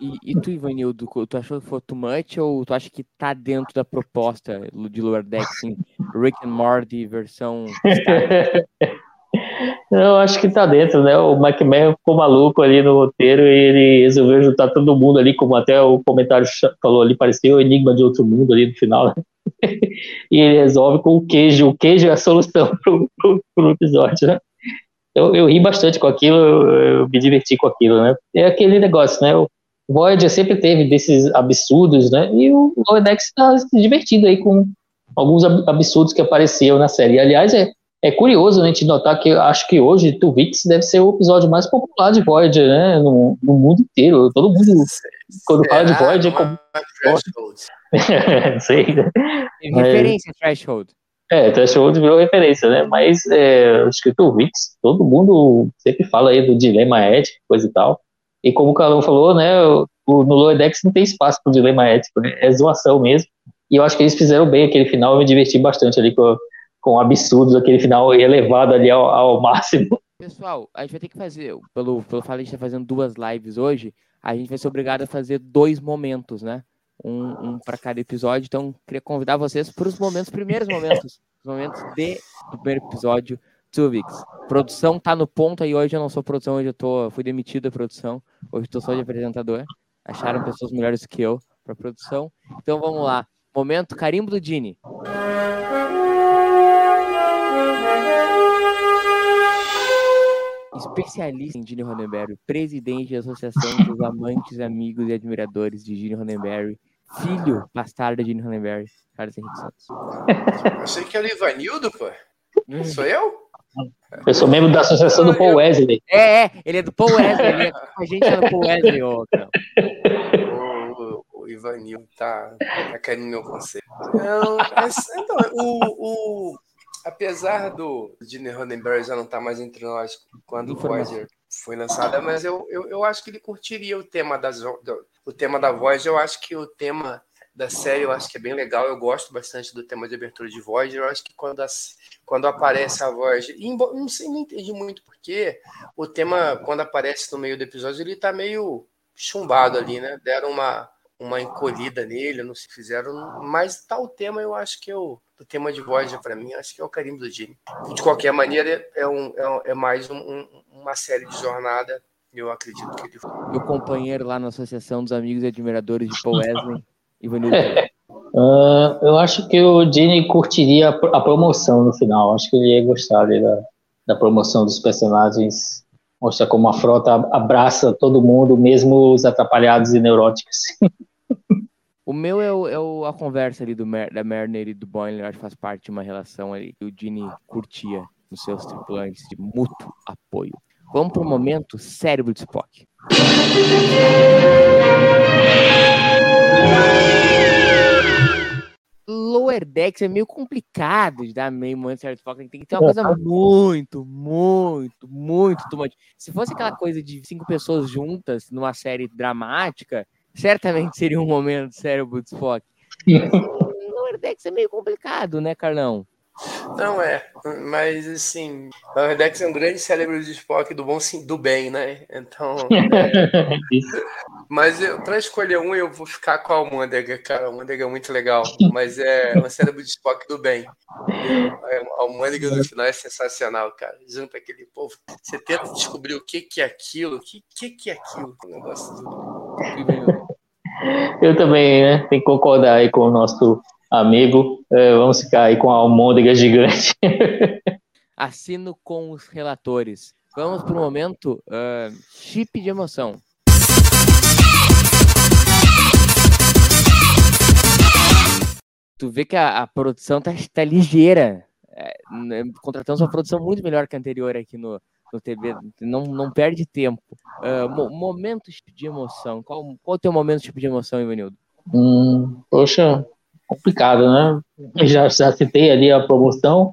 E, e tu, Ivanildo, tu achou que foi too much ou tu acha que tá dentro da proposta de Lower Decks, assim, Rick and Morty versão. Eu acho que tá dentro, né? O McMahon ficou maluco ali no roteiro e ele resolveu juntar todo mundo ali, como até o comentário falou ali, parecia o Enigma de Outro Mundo ali no final. Né? e ele resolve com o queijo. O queijo é a solução pro, pro, pro episódio, né? Eu, eu ri bastante com aquilo, eu, eu, me diverti com aquilo, né? É aquele negócio, né? Voyager sempre teve desses absurdos, né? E o Loedex está se divertindo aí com alguns absurdos que apareciam na série. Aliás, é, é curioso a gente notar que acho que hoje Tuvix deve ser o episódio mais popular de Voyager, né? No, no mundo inteiro. Todo mundo, quando fala de Voyager, como. Não sei. Referência, Threshold. É, Threshold virou referência, né? Mas é, acho que Tuvix, todo mundo sempre fala aí do dilema ético, coisa e tal. E como o Calão falou, né? O, no Lower Decks não tem espaço para dilema ético, né? é zoação mesmo. E eu acho que eles fizeram bem aquele final, eu me diverti bastante ali com com absurdos, aquele final elevado ali ao, ao máximo. Pessoal, a gente vai ter que fazer, pelo, pelo fato de a gente estar tá fazendo duas lives hoje, a gente vai ser obrigado a fazer dois momentos, né? Um, um para cada episódio. Então, queria convidar vocês para os momentos, primeiros momentos, os momentos de, do primeiro episódio, Tuvix. Produção tá no ponto aí hoje, eu não sou produção, hoje eu tô, fui demitido da produção, hoje estou só de apresentador. Acharam pessoas melhores que eu para produção. Então vamos lá. Momento carimbo do Dini. especialista em Gene Roddenberry, presidente da Associação dos Amantes, Amigos e Admiradores de Gene Roddenberry, filho bastardo de Gene Roddenberry, Carlos Henrique Santos. Eu sei que é o Ivanildo, pô. Sou eu? Eu sou membro da associação do Paul Wesley. É, é, ele é do Paul Wesley, ele é com a gente é do Paul Wesley, ô, o, o, o Ivanildo tá, tá caindo no meu conselho. Não, então, o, o apesar do Gene Roddenberry já não estar tá mais entre nós quando o Voyager foi lançada, mas eu, eu, eu, acho que ele curtiria o tema das do, o tema da Voyager. Eu acho que o tema da série eu acho que é bem legal. Eu gosto bastante do tema de abertura de Voyager. Eu acho que quando, quando aparece a Voyager, não sei, não entendi muito porque o tema quando aparece no meio do episódio ele está meio chumbado ali, né? Deram uma, uma encolhida nele, não se fizeram. Mas tal tema, eu acho que eu. O tema de Voyager, para mim, acho que é o carimbo do Gene. De qualquer maneira, é, um, é, um- é mais um- um- uma série de jornada. Eu acredito que ele Meu companheiro lá na Associação dos Amigos e Admiradores de Paul Wesley, Ivanildo. Ah, eu acho que o Gene curtiria a pro- a promoção no final. Acho que ele ia gostar ali da, da promoção dos personagens. Mostra como a frota abraça todo mundo, mesmo os atrapalhados e neuróticos. O meu é, o- é o- a conversa ali do Mer, da Mariner e do Boimler, acho que faz parte de uma relação ali que o Gene curtia nos seus tripulantes de mútuo apoio. Vamos pro momento cérebro de Spock. Lower Decks é meio complicado de dar meio de Spock. Tem que ter uma coisa muito, muito, muito tomate. Se fosse aquela coisa de cinco pessoas juntas numa série dramática, certamente seria um momento cérebro de Spock. Lower Decks é meio complicado, né, Carlão? Não é, mas assim, o Redex é um grande cérebro de Spock do bom sim, do bem, né? Então, é, mas eu, pra escolher um, eu vou ficar com a Almôndega, cara. A Almôndega é muito legal, mas é um cérebro de Spock do bem. A Almôndega no final é sensacional, cara. Junto aquele povo, você tenta descobrir o que que é aquilo, o que que que é aquilo, o negócio do... Eu também, né? Tem que concordar aí com o nosso amigo. É, vamos ficar aí com a almôndega gigante. Assino com os relatores. Vamos pro momento ah, chip de emoção. Tu vê que a, a produção tá, tá ligeira. É, né, contratamos uma produção muito melhor que a anterior aqui no, no TB. Não, não perde tempo. Ah, mo- momento chip de emoção. Qual, qual o teu momento chip de emoção, Ivanildo? Hum, poxa, complicado, né? Já, já citei ali a promoção.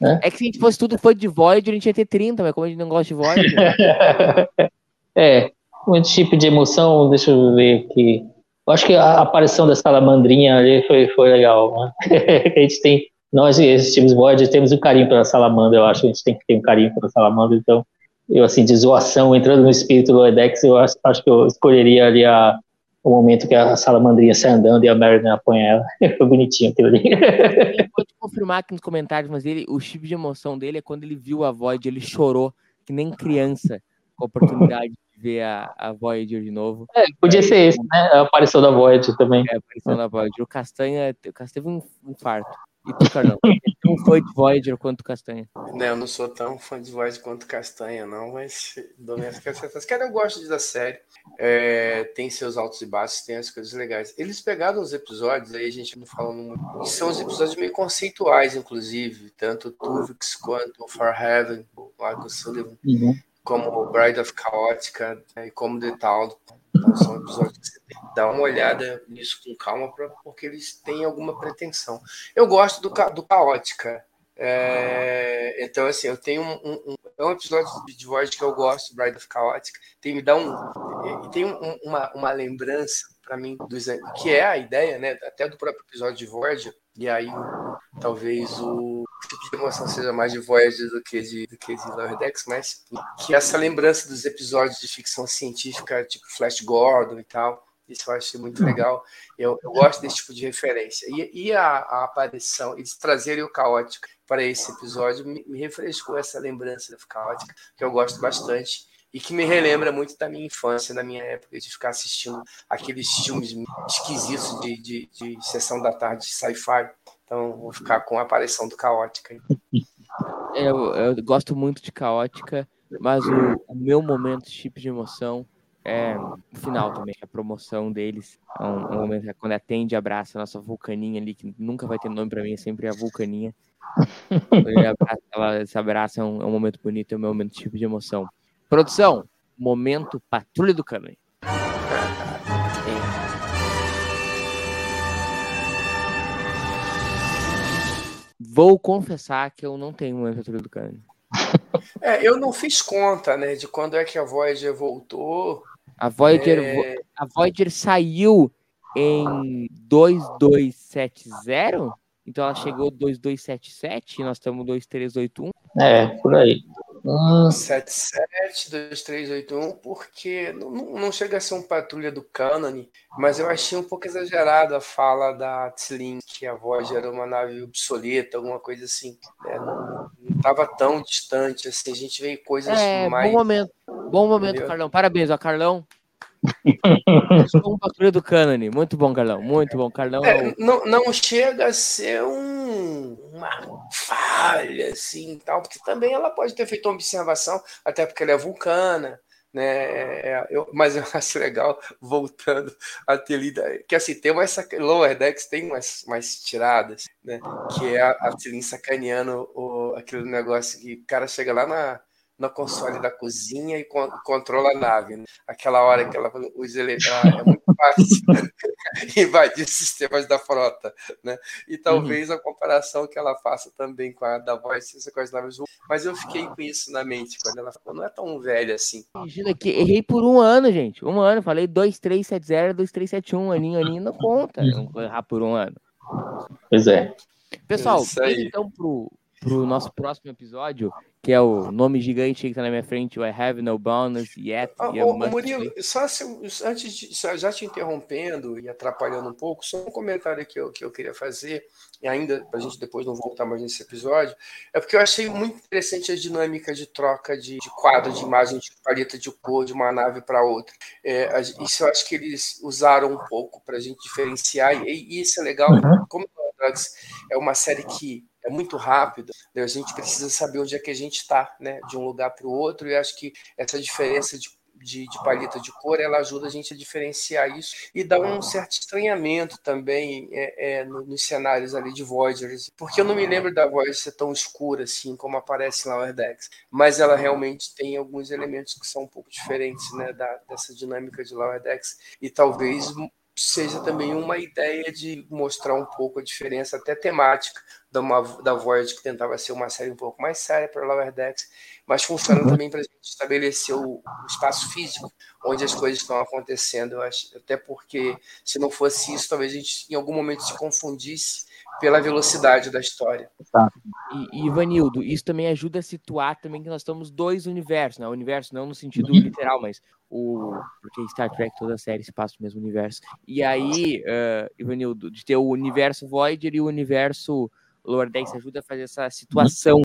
É que se a gente fosse tudo foi de Voyager, a gente ia ter 30, mas como a gente não gosta de Voyager. é, um chip de emoção, deixa eu ver aqui. Eu acho que a aparição da salamandrinha ali foi, foi legal. Né? a gente tem, nós, esses times Voyager, temos um carinho pela salamandra, eu acho a gente tem que ter um carinho pela salamandra, então, eu, assim, de zoação, entrando no espírito do Edex, eu acho, acho que eu escolheria ali a, o momento que a salamandrinha sai andando e a Mariner apanha ela. foi bonitinho aquilo ali. Ele pode confirmar aqui nos comentários, mas ele, o chip de emoção dele é quando ele viu a Voyager, ele chorou, que nem criança, com a oportunidade de ver a, a Voyager de novo. É, podia ser esse, né? A aparição da Voyager também. É, apareceu na Voyager. O Castanha, o Castanha teve um infarto. E tu, Carlão? Não foi de Voyager quanto o Castanha. Né, eu não sou tão fã de voz quanto Castanha, não, mas dou minhas cacetas. Cara, eu gosto da série. É, tem seus altos e baixos, tem as coisas legais. Eles pegaram os episódios, aí a gente não falando muito. São os episódios meio conceituais, inclusive. Tanto o Tuvix quanto o Far Heaven, o Marco Sullivan, Uhum. como o Bride of Chaotica né, e como The Town. Então, são episódios que você tem que dar uma olhada nisso com calma, pra, porque eles têm alguma pretensão. Eu gosto do, do Caótica. É, então, assim, eu tenho um, um- um- é um episódio de Void que eu gosto, Bride of Chaotic, tem me dá um tem um- uma, uma lembrança para mim dos, que é a ideia, né, até do próprio episódio de Voyager, e aí talvez o tipo de emoção seja mais de Voyager do que de, do que de Lower Decks, mas que essa lembrança dos episódios de ficção científica, tipo Flash Gordon e tal, isso eu achei muito legal. Eu, eu gosto desse tipo de referência. E, e a, a aparição, eles trazerem o caótico para esse episódio, me, me refrescou essa lembrança da caótica, que eu gosto bastante. E que me relembra muito da minha infância, da minha época, de ficar assistindo aqueles filmes esquisitos de, de, de sessão da tarde de sci-fi. Então, vou ficar com a aparição do Caótica. Eu, eu gosto muito de Caótica, mas o, o meu momento chip de emoção é o final também, a promoção deles. É um, um momento quando atende e abraça a nossa vulcaninha ali, que nunca vai ter nome pra mim, é sempre a vulcaninha. Abraça, ela se abraça, é um, é um momento bonito, é o meu momento chip de emoção. Produção, momento Patrulha do Cânone. Vou confessar que eu não tenho momento Patrulha do Cânone. É, eu não fiz conta, né, de quando é que a Voyager voltou. A Voyager, É, a Voyager saiu em 2270, então ela chegou 2277, nós estamos 2381. É, por aí. Hum, 772381, porque não, não chega a ser um patrulha do Cânone, mas eu achei um pouco exagerado a fala da Tlin, que a voz era uma nave obsoleta, alguma coisa assim. né? Não estava tão distante, assim, a gente vê coisas É, mais. bom momento. Bom momento, Entendeu? Carlão. Parabéns, ó, Carlão. Patrulha do Cânone. Muito bom, Carlão. Muito bom. Carlão é É, não, não chega a ser um, uma falha, assim, tal, porque também ela pode ter feito uma observação, até porque ela é vulcana, né? É, eu- mas eu acho legal, voltando a ter lido, que assim, tem umas saca- Lower Decks tem umas, umas tiradas, né? Que é a, a Tilin sacaneando o, aquele negócio que o cara chega lá na, na console da cozinha e con- controla a nave, né? Aquela hora que ela os ele, ah, é muito fácil invadir sistemas da frota, né? E talvez a comparação que ela faça também com a da seja com as naves. Mas eu fiquei com isso na mente quando ela falou, não é tão velha assim. Imagina que errei por um ano, gente. Um ano. Falei 2370, 2371. Aninho, aninho não conta. Não vou errar por um ano. pois é. Pessoal, indo então pro, pro nosso próximo episódio, que é o nome gigante que tá na minha frente, o I Have No Bonus Yet. Ô, e I ô, Must Murilo, só se, antes de, só- já te interrompendo e atrapalhando um pouco, só um comentário que eu, que eu queria fazer, e ainda para a gente depois não voltar mais nesse episódio, é porque eu achei muito interessante a dinâmica de troca de, de quadro de imagem de paleta de cor de uma nave para outra. É, a- isso eu acho que eles usaram um pouco para a gente diferenciar, e, e isso é legal, Uhum. como é uma série que é muito rápida, né, a gente precisa saber onde é que a gente está, né, de um lugar para o outro, e acho que essa diferença de, de, de de cor, ela ajuda a gente a diferenciar isso e dá um certo estranhamento também é, é, no- nos cenários ali de Voyagers, porque eu não me lembro da Voyager ser tão escura assim como aparece no Decks, mas ela realmente tem alguns elementos que são um pouco diferentes né, da, dessa dinâmica de Lower Decks e talvez seja também uma ideia de mostrar um pouco a diferença até temática da, uma, da Voyager que tentava ser uma série um pouco mais séria para Lower Decks, mas funciona também para a gente estabelecer o, o espaço físico onde as coisas estão acontecendo. Eu acho, até porque se não fosse isso, talvez a gente em algum momento se confundisse pela velocidade da história. E, e Ivanildo, isso também ajuda a situar também que nós estamos dois universos, né? O universo não no sentido literal, mas o. Porque Star Trek, toda a série se passa no mesmo universo. E aí, uh, Ivanildo, de ter o universo Voyager e o universo Lower Decks ajuda a fazer essa situação.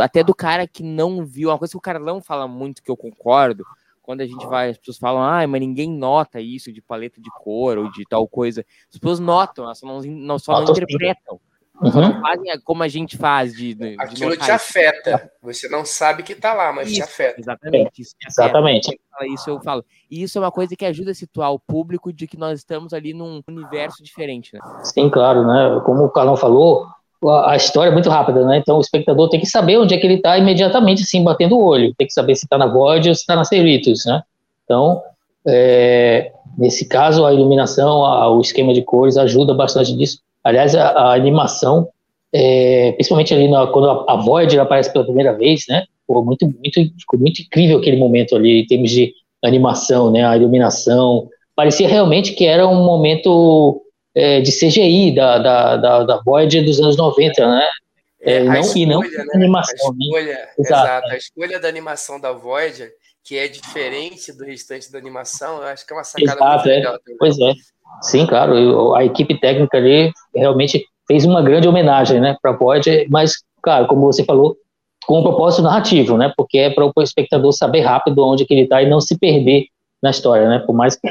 Até do cara que não viu. Uma coisa que o Carlão fala muito, que eu concordo, quando a gente vai, as pessoas falam, ah, mas ninguém nota isso de paleta de cor ou de tal coisa. As pessoas notam, elas só não, não, só não sim. interpretam. Uhum. não fazem a- como a gente faz de, de Aquilo te isso. afeta. Você não sabe que está lá, mas te Isso, afeta. Exatamente. Isso. Exatamente. Isso, eu falo. E isso é uma coisa que ajuda a situar o público de que nós estamos ali num universo diferente, né? Sim, claro, né? Como o Carlão falou, a história é muito rápida, né? Então o espectador tem que saber onde é que ele está imediatamente, assim, batendo o olho. Tem que saber se está na Void ou se está na Cerritos, né? Então, é, nesse caso, a iluminação, a- o esquema de cores ajuda bastante nisso. Aliás, a, a animação, é, principalmente ali na- quando a, a Voyager aparece pela primeira vez, né? Pô, muito, muito, ficou muito incrível aquele momento ali em termos de animação, né? A iluminação. Parecia realmente que era um momento é, de CGI da, da, da, da Voyager dos anos 90, né? É, a não- e não escolha, né? animação, A né? escolha, Exato. exato. A escolha da animação da Voyager, que é diferente do restante da animação, eu acho que é uma sacada Exato, muito é. legal. também. Pois é. Sim, claro. eu- A equipe técnica ali realmente fez uma grande homenagem, né, para Voyager, mas, claro, como você falou, com um propósito narrativo, né, porque é para o espectador saber rápido onde que ele está e não se perder na história, né, por mais que,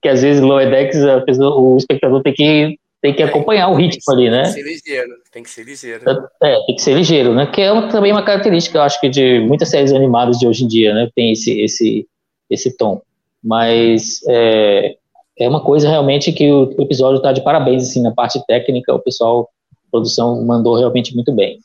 que às vezes a pessoa- o espectador tem que tem que acompanhar o ritmo ali, né? Tem que ser ligeiro, tem que ser ligeiro. É, tem que ser ligeiro, né? Que é uma- também uma característica, eu acho que de muitas séries animadas de hoje em dia, né? Tem esse esse esse tom. Mas é, é uma coisa realmente que o, o episódio está de parabéns assim na parte técnica, o pessoal a produção mandou realmente muito bem.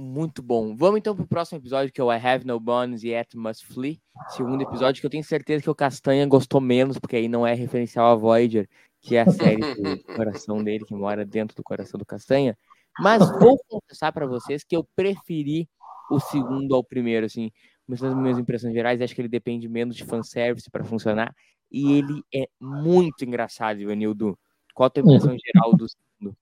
Muito bom. Vamos então pro próximo episódio, que é o I Have No Bones Yet Must Flee. Segundo episódio, que eu tenho certeza que o Castanha gostou menos, porque aí não é referencial a Voyager, que é a série do coração dele, que mora dentro do coração do Castanha. Mas vou confessar para vocês que eu preferi o segundo ao primeiro, assim. Começando as minhas impressões gerais, acho que ele depende menos de fanservice para funcionar. E ele é muito engraçado, Ivanildo. Qual a tua impressão geral do segundo?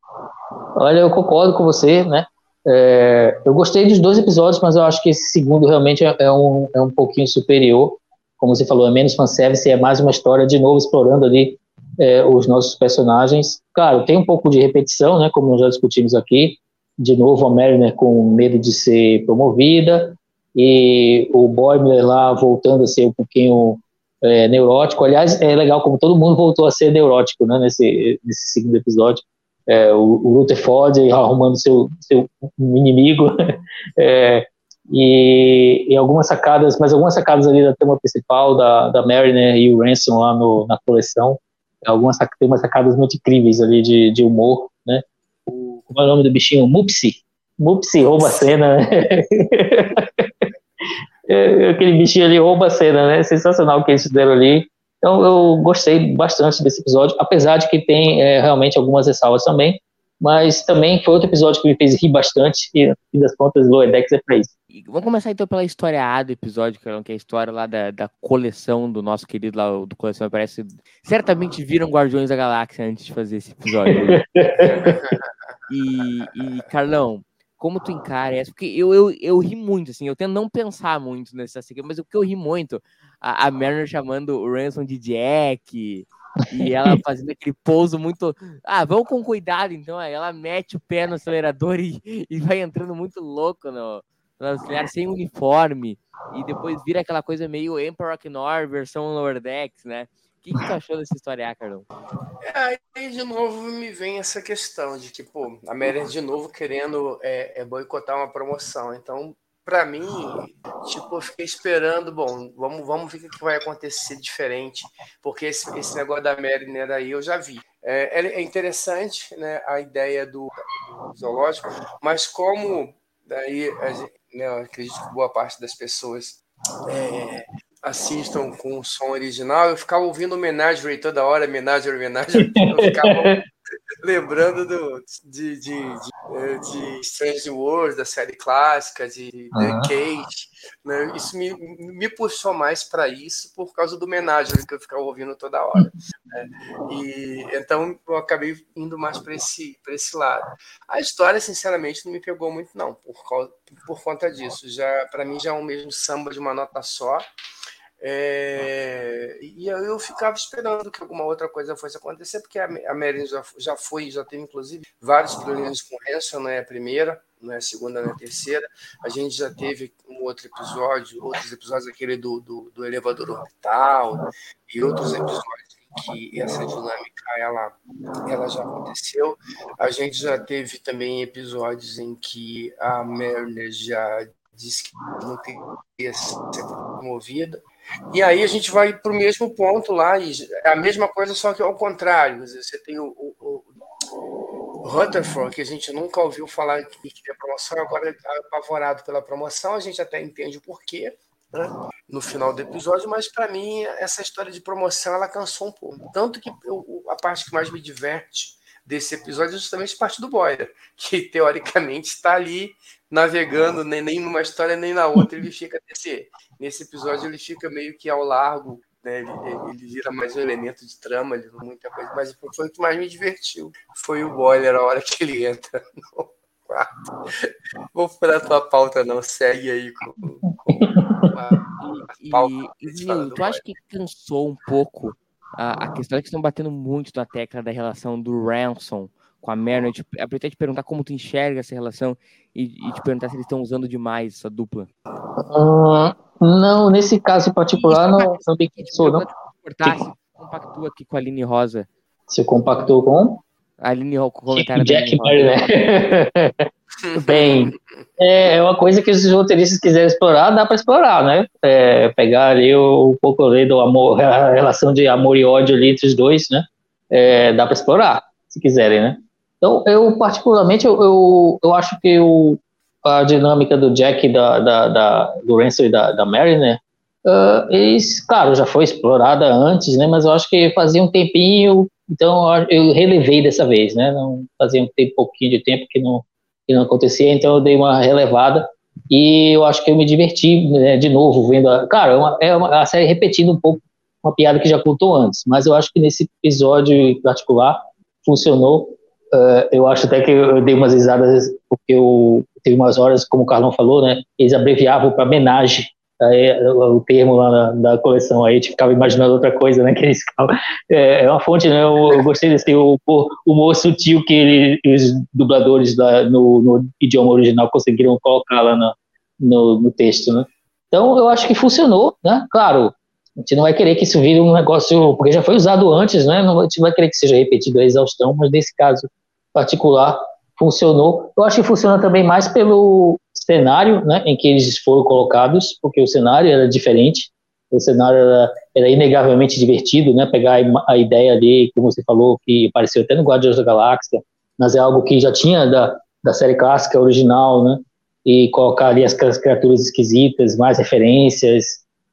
Olha, eu concordo com você, né? É, eu gostei dos dois episódios, mas eu acho que esse segundo realmente é, é um, é um pouquinho superior. Como você falou, é menos fanservice, é mais uma história de novo explorando ali é, os nossos personagens. Claro, tem um pouco de repetição, né, como nós já discutimos aqui. De novo, a Mariner com medo de ser promovida e o Boimler lá voltando a ser um pouquinho é, neurótico. Aliás, é legal como todo mundo voltou a ser neurótico né, nesse, nesse segundo episódio. É, o, o Rutherford arrumando seu, seu inimigo. é, e, e, algumas sacadas, mas algumas sacadas ali da tema principal da, da Mariner e o Ransom lá no, na coleção. Algumas tem umas sacadas muito incríveis ali de, de humor, né? O, como é o nome do bichinho? Mupsi. Mupsi rouba a cena. Né? É, aquele bichinho ali rouba a cena, né? Sensacional o que eles fizeram ali. Então eu gostei bastante desse episódio, apesar de que tem é, realmente algumas ressalvas também, mas também foi outro episódio que me fez rir bastante e, no fim das contas, Loedex é pra isso. Vamos começar então pela história A do episódio, que é a história lá da, da coleção do nosso querido lá, do coleção, parece certamente viram Guardiões da Galáxia antes de fazer esse episódio. e, e, Carlão, como tu encara essa? Porque eu, eu, eu ri muito, assim, eu tento não pensar muito nessa sequência, mas o que eu ri muito, a, a Mariner chamando o Ransom de Jack, e ela fazendo aquele pouso muito. Ah, vamos com cuidado, então. Aí ela mete o pé no acelerador e, e vai entrando muito louco no, no auxiliar, sem uniforme, e depois vira aquela coisa meio Emperor Knorr versão Lower Decks, né? O que, que tu achou dessa história, Carlão? É, aí de novo me vem essa questão de que, pô, a Mary de novo querendo é, é boicotar uma promoção. Então, para mim, tipo, eu fiquei esperando, bom, vamos, vamos ver o que vai acontecer diferente, porque esse, esse negócio da Mariner aí eu já vi. É, é interessante, né, a ideia do, do zoológico, mas como daí, né, eu acredito que boa parte das pessoas é, assistam com o som original, eu ficava ouvindo homenagem toda hora, homenagem, homenagem, eu ficava lembrando do, de, de, de, de Strange World, da série clássica, de. The Cage. Né? Isso me, me puxou mais para isso por causa do homenagem que eu ficava ouvindo toda hora. Né? E, então eu acabei indo mais para esse, esse lado. A história, sinceramente, não me pegou muito, não, por, causa, por conta disso. Já Para mim, já é um mesmo samba de uma nota só. É, e eu ficava esperando que alguma outra coisa fosse acontecer, porque a, Mary já, já foi, já teve inclusive vários problemas com Hanson, não é a primeira, não é a segunda, não é a terceira. A gente já teve um outro episódio, outros episódios, aquele do, do, do elevador orbital, e outros episódios que essa dinâmica ela, ela já aconteceu. A gente já teve também episódios em que a Mariner já disse que não queria ser promovida. E aí a gente vai para o mesmo ponto lá, e é a mesma coisa, só que ao contrário. Você tem o, o, o Rutherford, que a gente nunca ouviu falar que queria promoção, agora está apavorado pela promoção, a gente até entende o porquê. Né, no final do episódio, mas para mim essa história de promoção ela cansou um pouco. Tanto que eu, a parte que mais me diverte desse episódio é justamente parte do Boyer, que teoricamente está ali navegando nem, nem numa história nem na outra, ele fica nesse, nesse episódio ele fica meio que ao largo, né? ele, ele vira mais um elemento de trama, ele, muita coisa, mas foi o que mais me divertiu, foi o Boiler a hora que ele entra no quarto. Vou a tua pauta não, segue aí com, com a, a pauta. E, e, tu acha que cansou um pouco a, a questão é que estão batendo muito na tecla da relação do Ransom com a. Tipo, eu até te perguntar como tu enxerga essa relação e, e te perguntar se eles estão usando demais essa dupla. Uh, não, nesse caso em particular, não, não me cansou, não. Cortar, se compactua aqui com a Aline Rosa. Se compactou com? A Aline Rosa, com o comentário Jack Merner. Bem, é, é uma coisa que os roteiristas quiserem explorar, dá para explorar, né? É, pegar ali o, pouco ali do amor, a relação de amor e ódio ali entre os dois, né? É, dá para explorar, se quiserem, né? Então, eu particularmente, eu, eu, eu acho que o, a dinâmica do Jack, da, da, da do Ransom e da, da Mary, né? Uh, eles, claro, já foi explorada antes, né? Mas eu acho que fazia um tempinho, então eu relevei dessa vez, né? Não fazia um, tempo, pouquinho de tempo que não que não acontecia, então eu dei uma relevada e eu acho que eu me diverti né, de novo vendo a. Cara, é uma, é uma, a série repetindo um pouco uma piada que já contou antes, mas eu acho que nesse episódio em particular funcionou uh, eu acho até que eu dei umas risadas, porque eu, teve umas horas, como o Carlão falou, né? Eles abreviavam para homenagem aí, o termo lá na, da coleção, aí a gente ficava imaginando outra coisa, né, que eles é, é uma fonte, né, eu, eu gostei desse o, humor sutil que ele, os dubladores lá no, no, idioma original conseguiram colocar lá no, no, no, texto, né. Então, eu acho que funcionou, né, claro, a gente não vai querer que isso vire um negócio, porque já foi usado antes, né, não, a gente vai querer que seja repetido a exaustão, mas nesse caso particular, funcionou. Eu acho que funciona também mais pelo cenário né, em que eles foram colocados, porque o cenário era diferente, o cenário era, era inegavelmente divertido, né, pegar a, ideia ali, como você falou, que apareceu até no Guardiões da Galáxia, mas é algo que já tinha da, da série clássica original, né, e colocar ali as, as criaturas esquisitas, mais referências,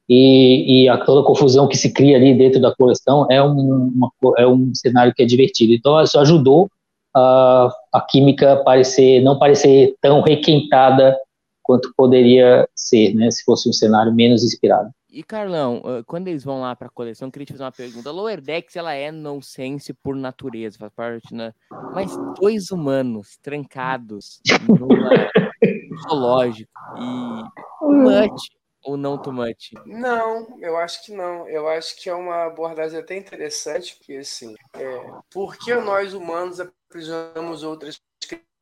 e, e a, toda a confusão que se cria ali dentro da coleção é um, uma, é um cenário que é divertido. Então, isso ajudou a, a química parecer, não parecer tão requentada quanto poderia ser, né, se fosse um cenário menos inspirado. E Carlão, quando eles vão lá para a coleção, eu queria te fazer uma pergunta. A Lower Decks ela é nonsense por natureza, faz parte, né? Mas dois humanos trancados no zoológico e much ou não too much? Não, eu acho que não. Eu acho que é uma abordagem até interessante, porque assim, é, por que nós humanos aprisionamos outras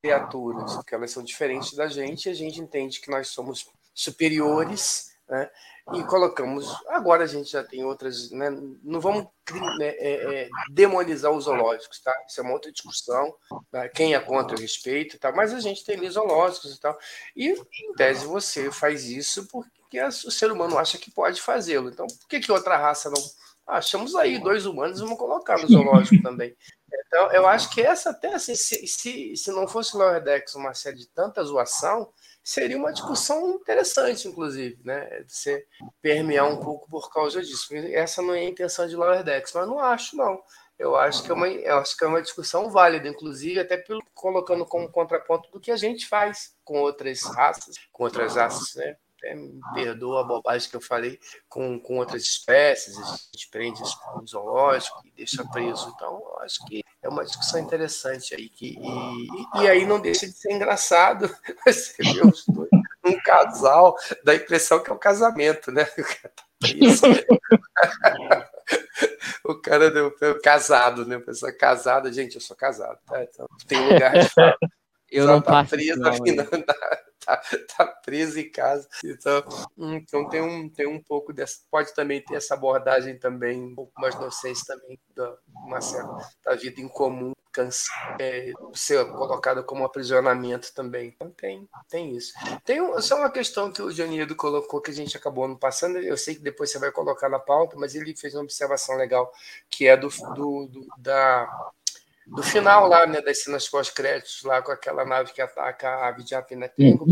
criaturas, porque elas são diferentes da gente, e a gente entende que nós somos superiores, né? E colocamos. Agora a gente já tem outras. Né? Não vamos né, é, é, demonizar os zoológicos, tá? Isso é uma outra discussão. Tá? Quem é contra o respeito, tá? Mas a gente tem ali zoológicos e tal. E, em tese, você faz isso porque o ser humano acha que pode fazê-lo. Então, por que, que outra raça não. Ah, achamos aí dois humanos, vamos colocar no zoológico também. Então, eu acho que essa até assim, se, se, se não fosse Lower Decks uma série de tanta zoação, seria uma discussão interessante, inclusive, né? Você permear um pouco por causa disso. Essa não é a intenção de Lower Decks, mas não acho, não. Eu acho que é uma, eu acho que é uma discussão válida, inclusive, até pelo, colocando como contraponto do que a gente faz com outras raças, com outras raças, né? Até me perdoa a bobagem que eu falei, com, com outras espécies, a gente prende isso no zoológico e deixa preso. Então, acho que é uma discussão interessante aí. Que, e, e aí não deixa de ser engraçado você ver os dois, um casal, dá a impressão que é um casamento, né? o cara deu casado, né? Pessoa casada, gente, eu sou casado, tá? Então tem lugar de fala. Eu não tá passo presa, não, tá, tá preso em casa. Então, então tem, um, tem um pouco dessa. Pode também ter essa abordagem também, um pouco mais inocente também, da, certa da vida em comum, é, ser colocada como aprisionamento também. Então tem, tem isso. Tem um, só uma questão que o Janido colocou que a gente acabou não passando. Eu sei que depois você vai colocar na pauta, mas ele fez uma observação legal que é do, do, do da do final lá, né, das cenas pós-créditos, lá com aquela nave que ataca a ave de Apinatengo.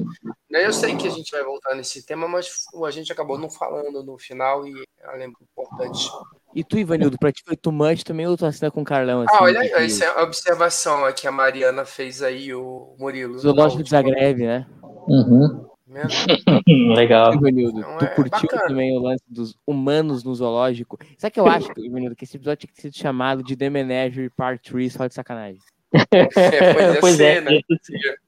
Né, eu sei que a gente vai voltar nesse tema, mas a gente acabou não falando no final e é lembro importante. E tu, Ivanildo, pra ti foi too much também ou tu assina com o Carlão? Assim, ah, olha aí, essa é a observação que a Mariana fez aí, o Murilo. Zoológico de Zagreb, né? Uhum. Legal. Ivanildo, então, tu é curtiu bacana. também o lance dos humanos no zoológico? Sabe o que eu acho, Ivanildo? Que esse episódio tinha que ser chamado de The Menagerie Part 3, só de sacanagem. É, pois é, né?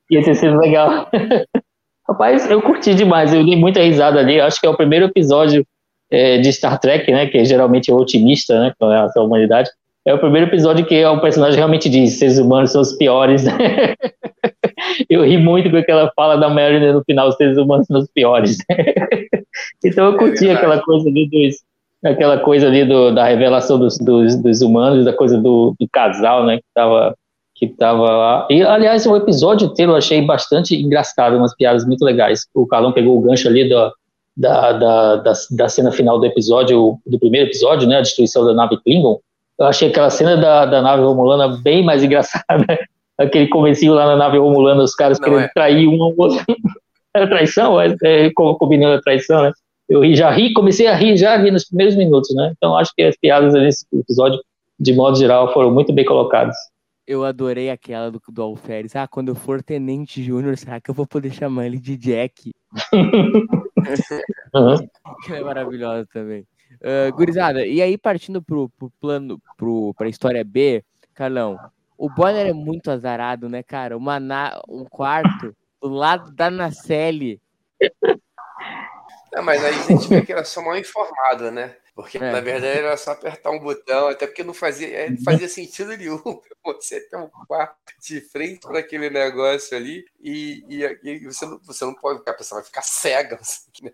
ia ter sido legal. Rapaz, eu curti demais, eu dei muita risada ali. Acho que é o primeiro episódio é, de Star Trek, né? Que geralmente é otimista, né? Com relação à humanidade. É o primeiro episódio que o personagem realmente diz: seres humanos são os piores. Eu ri muito com aquela fala da Mary no final: seres humanos são os piores. então eu curti é aquela coisa ali dos, aquela coisa ali do, da revelação dos, dos, dos, humanos, da coisa do, do casal, né? Que tava, que tava lá. E aliás, o episódio inteiro eu achei bastante engraçado, umas piadas muito legais. O Carlão pegou o gancho ali do, da, da, da, da cena final do episódio, do primeiro episódio, né? A destruição da nave Klingon eu achei aquela cena da, da nave romulana bem mais engraçada. Aquele comecinho lá na nave romulana, os caras Não querendo é. trair um ao outro. Era traição? É, é, combinando a traição, né? Eu já ri, comecei a rir já ri nos primeiros minutos, né? Então acho que as piadas nesse episódio, de modo geral, foram muito bem colocadas. Eu adorei aquela do, do Alferes. Ah, quando eu for Tenente Júnior, será que eu vou poder chamar ele de Jack? uhum. É maravilhosa também. Uh, gurizada, e aí partindo pro, pro plano, pro, pra história B, Carlão, o Bonner é muito azarado, né, cara? Uma na... Um quarto do lado da Nacelle. Não, mas aí a gente vê que era só mal informada, né? Porque, É. na verdade, era só apertar um botão, até porque não fazia, é, não fazia sentido nenhum você ter um quarto de frente para aquele negócio ali e, e, e você, não, você não pode, a pessoa vai ficar cega. assim, né?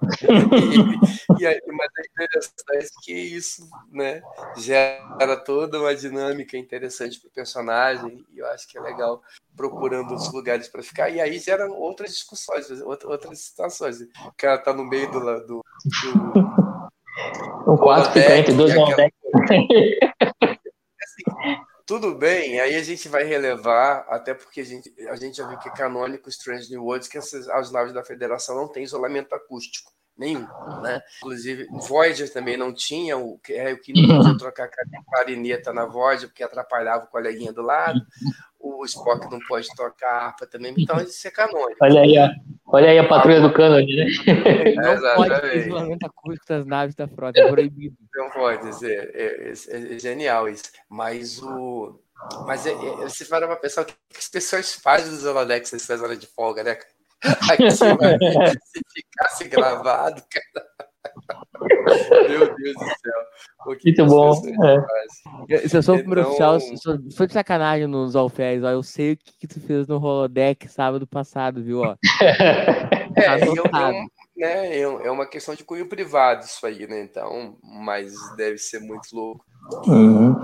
E, e aí, mas é interessante que isso né, gera toda uma dinâmica interessante para o personagem e eu acho que é legal procurando outros lugares para ficar. E aí geram outras discussões, outra- outras situações. O cara tá no meio do, do, do Um quarto fica entre dois holodeck, holodeck. Assim, tudo bem, aí a gente vai relevar, até porque a gente, a gente já viu que é canônico Strange New Worlds, que essas, as naves da Federação não têm isolamento acústico nenhum, né? Inclusive, Voyager também não tinha, o que é o que não podia trocar clarineta na Voyager, porque atrapalhava o coleguinha do lado, o Spock não pode tocar harpa também, então isso é canônico. Olha aí, a, olha aí a patrulha do cano ali, né? Não pode ter isolamento acústico das naves da frota, é proibido. Não pode dizer, é, é- é genial isso. Mas o. Mas é, é, você para pra pensar o que as pessoas fazem nos Holodex nessas horas de folga, né? cara? Aqui, se ficasse gravado, cara. Meu Deus do céu. O que Muito bom. é. Se eu sou o primeiro Então- oficial, se eu sou- foi de sacanagem nos Alfés, ó. Eu sei o que, que tu fez no holodeck sábado passado, viu, ó. É, Tá e eu- né, é é uma questão de cunho privado isso aí, né? Então, mas deve ser muito louco. Uhum.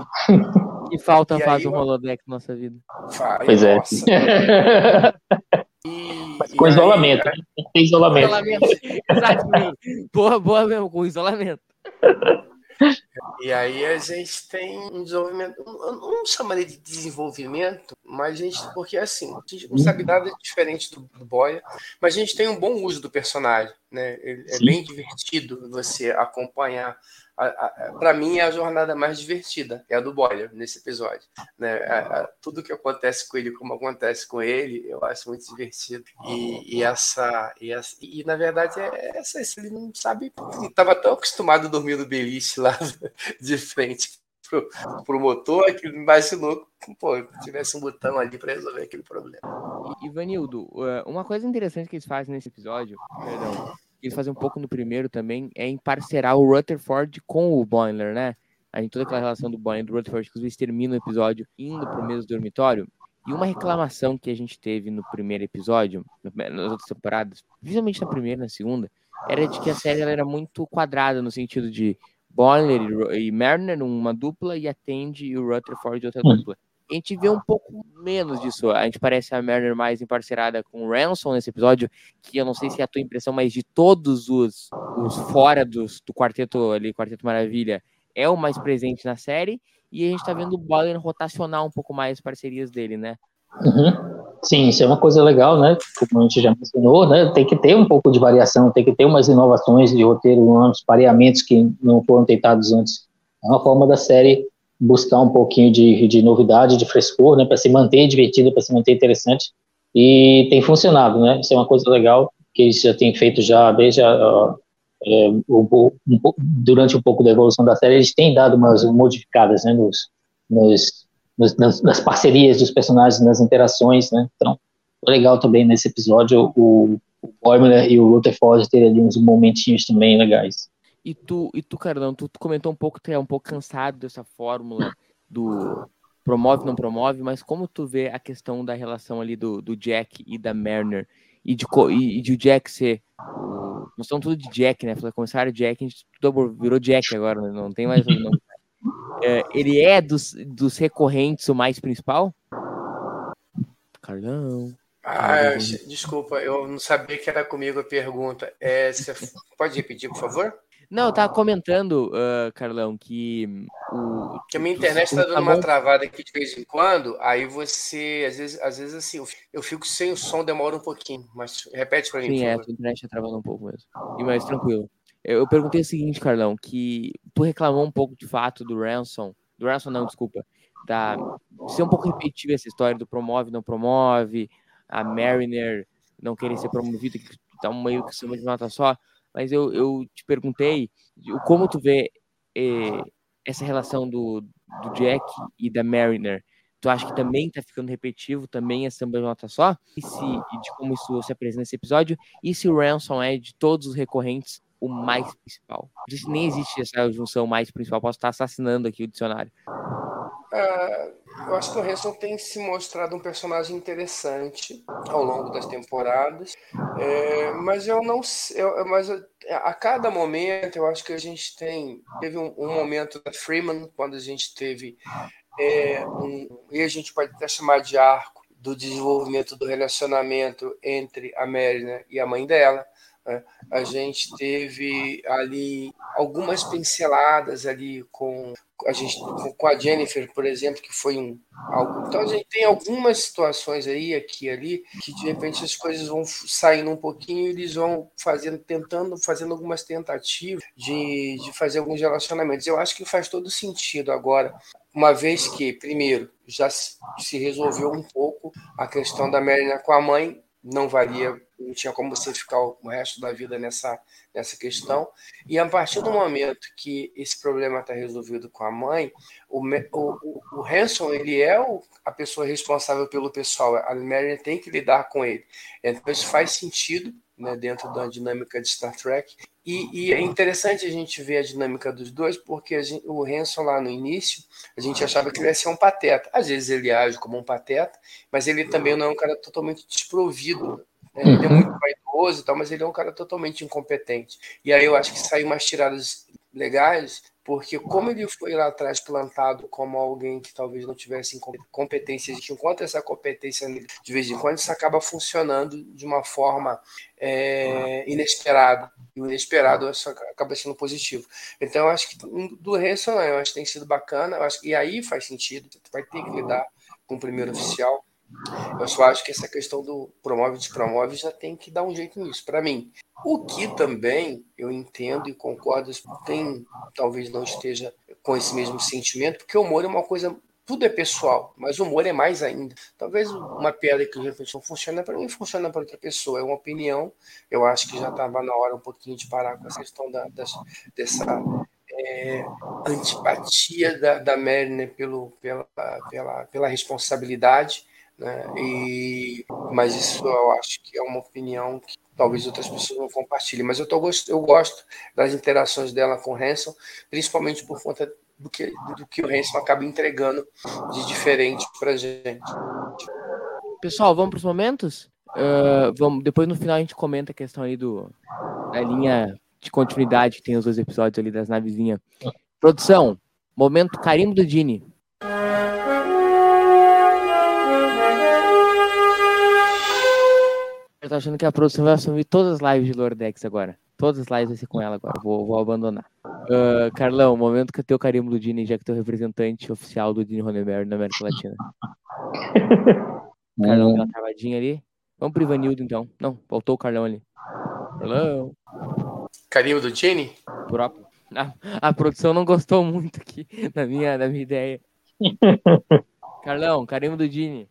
Que falta E faz aí, um ó, holodeck na nossa vida. Vai, Pois é. E- Mas com aí, isolamento. né? Tem isolamento. Isolamento. Exatamente. Boa, boa mesmo, com isolamento. E aí a gente tem um desenvolvimento, eu não chamaria de desenvolvimento, mas a gente, porque assim, a gente não sabe nada diferente do, do Boya, mas a gente tem um bom uso do personagem, né? É Sim. bem divertido você acompanhar. Para mim, é a jornada mais divertida é a do Boyer nesse episódio. Né? A- a- tudo que acontece com ele, como acontece com ele, eu acho muito divertido. E, e essa, e, essa- e, na verdade é essa, esse ele não sabe, ele estava tão acostumado a dormir no beliche lá de frente pro, pro motor que ele imaginou pô, tivesse um botão ali para resolver aquele problema. Ivanildo, eh, uma coisa interessante que eles fazem nesse episódio, perdão, que eles fazem um pouco no primeiro também, é emparcerar o Rutherford com o Boiler, né? A gente toda aquela relação do Boiler e do Rutherford, que eles terminam o episódio indo pro mesmo dormitório. E uma reclamação que a gente teve no primeiro episódio, nas outras temporadas, principalmente na primeira e na segunda, era de que a série era muito quadrada, no sentido de Boiler e e Mariner numa dupla e atende e o Rutherford outra Hum. dupla. A gente vê um pouco menos disso. A gente parece a Mariner mais emparcerada com o Ransom nesse episódio, que eu não sei se é a tua impressão, mas de todos os, os fora dos, do quarteto ali, Quarteto Maravilha, é o mais presente na série. E a gente tá vendo o Boiler rotacionar um pouco mais as parcerias dele, né? Uhum. Sim, isso é uma coisa legal, né? Como a gente já mencionou, né? Tem que ter um pouco de variação, tem que ter umas inovações de roteiro, uns pareamentos que não foram tentados antes. É uma forma da série buscar um pouquinho de, de novidade, de frescor, né? Para se manter divertida, para se manter interessante. E tem funcionado, né? Isso é uma coisa legal que eles já têm feito já desde a, é, um pouco- durante um pouco da evolução da série, eles têm dado umas modificadas, né? Nos, nos nas, nas parcerias dos personagens, nas interações, né? Então, legal também nesse episódio o, o Boimler e o Rutherford terem ali uns momentinhos também legais. E tu, e tu Carlão, tu, tu comentou um pouco tu é um pouco cansado dessa fórmula do promove, não promove, mas como tu vê a questão da relação ali do, do Jack e da Mariner e de, e, e de o Jack ser. O, nós estamos tudo de Jack, né? Começaram Jack, a gente tudo virou Jack agora, né? não tem mais o nome. É, ele é dos, dos recorrentes o mais principal? Carlão. Ah, desculpa, eu não sabia que era comigo a pergunta. É, você pode repetir, por favor? Não, eu tava comentando, ah, Carlão, que o. Que a minha internet está dando uma travada aqui de vez em quando, aí você, às vezes, às vezes assim, eu- fico sem o som, demora um pouquinho, mas repete para mim, Sim, é, a tua internet tá travando um pouco mesmo. E mais tranquilo. Eu eu perguntei o seguinte, Carlão, que tu reclamou um pouco de fato do Ransom. Do Ransom, não, desculpa. Da, ser um pouco repetitiva essa história do promove, não promove, a Mariner não querer ser promovida, que tá meio que samba de nota só. Mas eu, eu te perguntei como tu vê eh, essa relação do, do Jack e da Mariner Tu acha que também tá ficando repetitivo, também é samba de nota só? E, se, de como isso se apresenta nesse episódio? E se o Ransom é de todos os recorrentes o mais principal? Nem existe essa junção mais principal, posso estar assassinando aqui o dicionário. Ah, eu acho que o Hanson tem se mostrado um personagem interessante ao longo das temporadas, é, mas eu não eu, mas eu, a cada momento eu acho que a gente tem teve um, um momento da Freeman quando a gente teve é, um, e a gente pode até chamar de arco do desenvolvimento do relacionamento entre a Marina e a mãe dela. Né? A gente teve ali algumas pinceladas ali com a gente com a Jennifer, por exemplo, que foi um algo. Então a gente tem algumas situações aí aqui ali que de repente as coisas vão saindo um pouquinho e eles vão fazendo tentando fazendo algumas tentativas de, de fazer alguns relacionamentos. Eu acho que faz todo sentido agora, uma vez que primeiro já se resolveu um pouco a questão da Marina com a mãe, não valia, não tinha como você ficar o resto da vida nessa, nessa questão. E a partir do momento que esse problema está resolvido com a mãe, o, o, o Hanson ele é o, a pessoa responsável pelo pessoal, a Mary tem que lidar com ele. Então isso faz sentido né, dentro da dinâmica de Star Trek. E, e, é interessante a gente ver a dinâmica dos dois, porque gente, o Hanson lá no início, a gente achava que ele ia ser um pateta. Às vezes ele age como um pateta, mas ele também não é um cara totalmente desprovido. Né? Ele é muito vaidoso e tal, mas ele é um cara totalmente incompetente. E aí eu acho que saiu umas tiradas legais porque como ele foi lá atrás plantado como alguém que talvez não tivesse competência, a gente encontra essa competência de vez em quando, isso acaba funcionando de uma forma é, inesperada. E o inesperado acaba sendo positivo. Então, eu acho que do Hanson, eu acho que tem sido bacana, eu acho, e aí faz sentido, vai ter que lidar com o primeiro oficial. Eu só acho que essa questão do promove despromove já tem que dar um jeito nisso, para mim. O que também eu entendo e concordo, tem, talvez não esteja com esse mesmo sentimento, porque o humor é uma coisa, tudo é pessoal, mas o humor é mais ainda. Talvez uma piada que de repente funciona para mim, funciona para outra pessoa, é uma opinião. Eu acho que já estava na hora um pouquinho de parar com essa questão da, dessa é, antipatia da, da Mary né, pelo, pela, pela, pela responsabilidade né? E, mas isso eu acho que é uma opinião que talvez outras pessoas não compartilhem. Mas eu, tô, eu gosto das interações dela com o Hanson, principalmente por conta do que, do que o Hanson acaba entregando de diferente para gente. Pessoal, vamos para os momentos? Uh, vamos, depois no final a gente comenta a questão aí do, da linha de continuidade que tem os dois episódios ali das navezinhas. Produção, momento carimbo do Dini. Eu tô achando que a produção vai assumir todas as lives de Lordex agora. Todas as lives vai ser com ela agora. Vou, vou abandonar. Uh, Carlão, momento que eu tenho carimbo do Dini, já que tu é o representante oficial do Dini Ronenberg na América Latina. Carlão, deu uma travadinha ali. Vamos pro Ivanildo, então. Não, voltou o Carlão ali. Carlão. Carimbo do Dini? Próprio. A, a, produção não gostou muito aqui da minha, da minha ideia. Carlão, carimbo do Dini.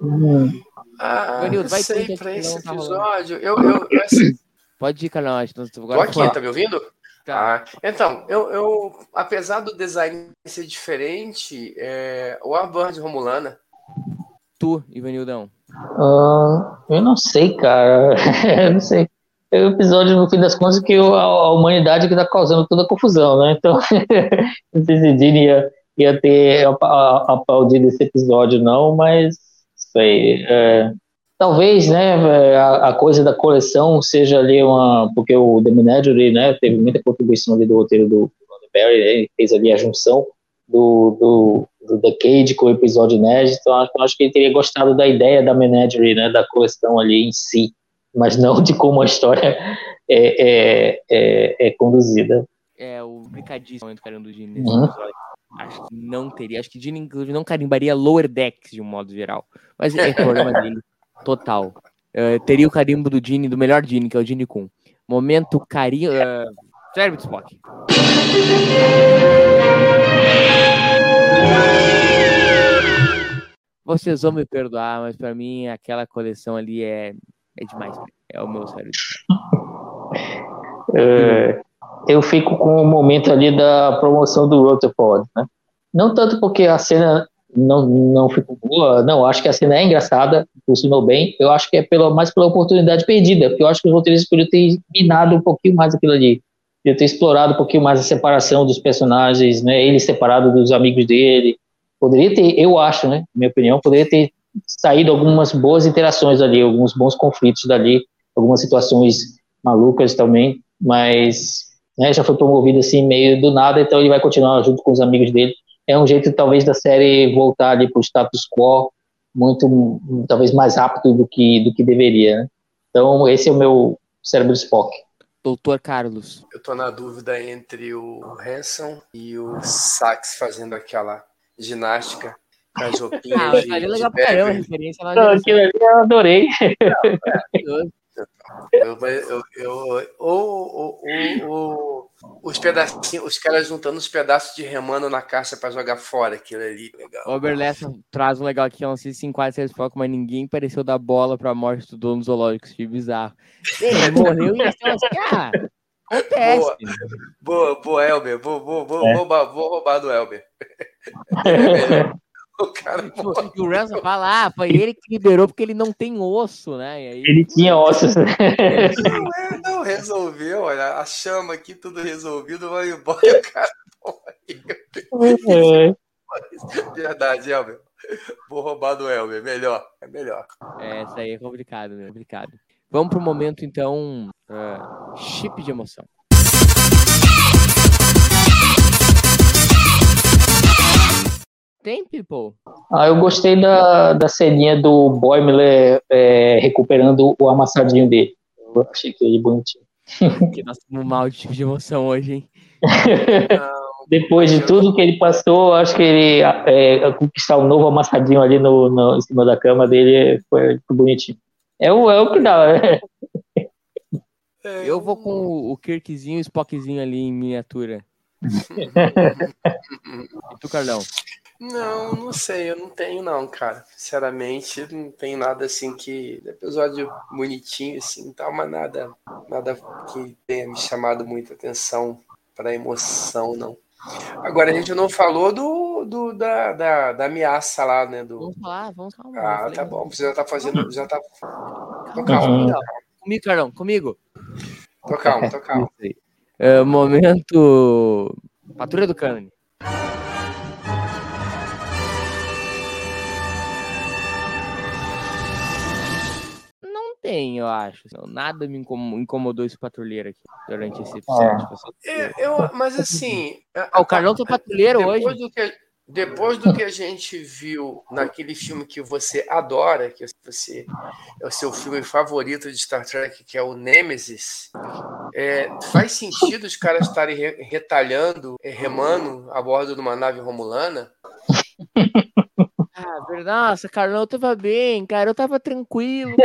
Hum. Ah, Vanildo, vai sei, para esse tá episódio. eu, eu, eu assim, Pode ir, Carlão. Tô aqui, tá me ouvindo? Tá. Ah, então, eu, eu, apesar do design ser diferente, é, o Arband Romulana. Tu, Ivanildão? Uh, eu não sei, cara. eu não sei. É o episódio, no fim das contas, que a, a humanidade que tá causando toda a confusão, né? Então, não sei se Dini ia, ia ter aplaudido esse episódio, não, mas sei. É, talvez, né, a, a, coisa da coleção seja ali uma, porque o The Menagerie, né, teve muita contribuição ali do roteiro do Roddenberry, né, ele fez ali a junção do, do, do The Cage com o episódio inédito, então acho, acho que ele teria gostado da ideia da Menagerie, né, da coleção ali em si, mas não de como a história é, é, é, é conduzida. É, o complicadíssimo do Caramba do Gene nesse uhum. episódio. Acho que não teria. Acho que Gene, inclusive, não carimbaria Lower Decks de um modo geral. Mas é problema dele. Total. Uh, teria o carimbo do Gene, do melhor Gene, que é o Gene Kun. Momento carinho. Uh, Cérebro de Spock. Vocês vão me perdoar, mas para mim aquela coleção ali é, é demais. É o meu cérebro. É, eu fico com o momento ali da promoção do Rutherford, né? Não tanto porque a cena não, não ficou boa. Não, acho que a cena é engraçada, funcionou bem. Eu acho que é mais pela oportunidade perdida, porque eu acho que os roteiristas poderiam ter minado um pouquinho mais aquilo ali. Podia ter explorado um pouquinho mais a separação dos personagens, né? Ele separado dos amigos dele. Poderia ter, eu acho, né? Minha opinião, poderia ter saído algumas boas interações ali, alguns bons conflitos dali, algumas situações malucas também, mas né, já foi promovido assim meio do nada, então ele vai continuar junto com os amigos dele. É um jeito talvez da série voltar ali para o status quo muito talvez mais rápido do que do que deveria. Né? Então esse é o meu cérebro Spock. Doutor Carlos. Eu tô na dúvida entre o Hanson e o Sax fazendo aquela ginástica com as roupinhas Ah, de, é de legal pra caramba, referência lá. Então, aquilo ali eu adorei. Eu, eu, eu, ou, os pedacinhos, os caras juntando os pedaços de remando na caixa pra jogar fora aquilo ali. Legal. O Oberlessa traz um legal aqui, eu não sei se em quase seis focos, mas ninguém pareceu dar bola pra morte do dono zoológico, achei bizarro. Ele morreu e eles estão assim, ah, acontece. Boa. Boa, boa, Elber. Vou, vou, vou, É. roubar, vou roubar do Elber. o cara. E o Ransom fala, ah, foi ele que liberou porque ele não tem osso, né? E aí, Ele tinha ossos. Não, é, não resolveu, olha, a chama aqui, tudo resolvido, vai embora e o cara morreu. Verdade, Elber. Vou roubar do Elber, melhor, é melhor. é, isso aí é complicado, né? Complicado. Vamos pro momento, então, ah, chip de emoção. Tem, people? Ah, eu gostei da, da ceninha do Boimler é, recuperando o amassadinho dele. Eu achei que ele bonitinho. Que nós estamos mal de chip de emoção hoje, hein? Depois de tudo que ele passou, acho que ele é, conquistar um novo amassadinho ali no, no- em cima da cama dele foi bonitinho. É o, é o que dá, né? Eu vou com o- o Kirkzinho e o Spockzinho ali em miniatura. E tu, Carlão? Não, não sei, eu não tenho não, cara. Sinceramente, não tenho nada assim que. Episódio bonitinho, assim, tal, mas nada, nada que tenha me chamado muita atenção para emoção, não. Agora a gente não falou do, do da, da, da ameaça lá, né? Do... Vamos falar, vamos falar. Ah, tá bom. Você já tá fazendo. Já tá. Tô calmo, Comigo, Carlão, comigo. tô calmo, tô calmo. É, momento. Patrulha do Cânone. Não tem, eu acho. Não, nada me incom- incomodou esse patrulheiro aqui durante esse episódio. É, eu, mas assim. Ah, o Carlão tá patrulheiro depois hoje. Do que, depois do que a gente viu naquele filme que você adora, que você é o seu filme favorito de Star Trek, que é o Nemesis, é, faz sentido os caras estarem re- retalhando, é, remando a bordo de uma nave romulana? Ah. Nossa, Carlão, eu tava bem, cara. Eu tava tranquilo.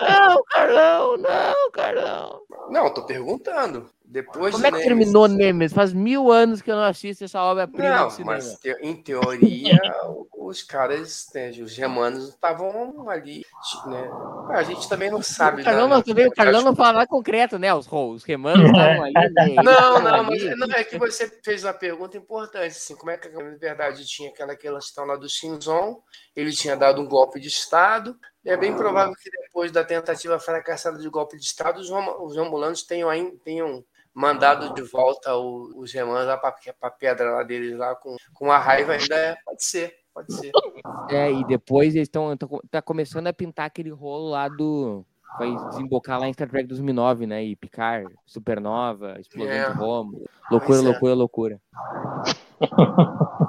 Não, Carlão, não, Carlão. Não, tô perguntando. Depois Como é que Nemesis- terminou Nemesis? Faz mil anos que eu não assisto essa obra-prima Não, mas te- em teoria os caras, né, os germanos estavam ali, né? A gente também não sabe. O Carlão, né, não, também, o Carlão não fala nada concreto, né? Os, os remanos estavam ali. Né? Não, não, mas não, é que você fez uma pergunta importante, assim, como é que na verdade tinha aquela questão lá do Shinzon, ele tinha dado um golpe de Estado, é bem provável que depois da tentativa fracassada de golpe de Estado, os, romulanos tenham, ainda- tenham mandado de volta os germanos lá para a pedra lá deles, lá com, com a raiva ainda, é, pode ser, pode ser. É, e depois eles estão. Tá começando a pintar aquele rolo lá do. Vai desembocar lá em Star Trek 2009, né? E Picard, Supernova, Explosão É. de Roma. Loucura, é. loucura, loucura.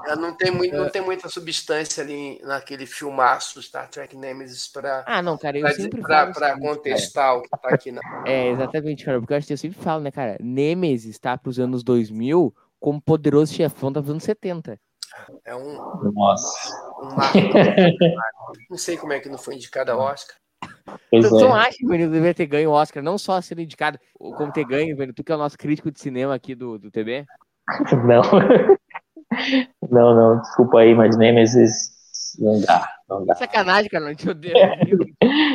É, Não tem, muito, não tem muita substância ali naquele filmaço Star Trek Nemesis para Ah, não, cara, eu sempre falo. o seguinte, cara. contestar o que tá aqui. Não. É, exatamente, cara. Porque eu acho que eu sempre falo, né, cara? Nemesis tá pros anos 2000 como poderoso chefão dos anos 70. É um, Nossa. um marco. não sei como é que não foi indicado a Oscar. Pois Tu é. acha que o Benito deveria ter ganho o Oscar, não só sendo indicado, como ter ganho, Benito, tu que é o nosso crítico de cinema aqui do, do TB? Não. Não, não, desculpa aí, mas Nemesis não dá, não dá. Sacanagem, cara, não te odeio.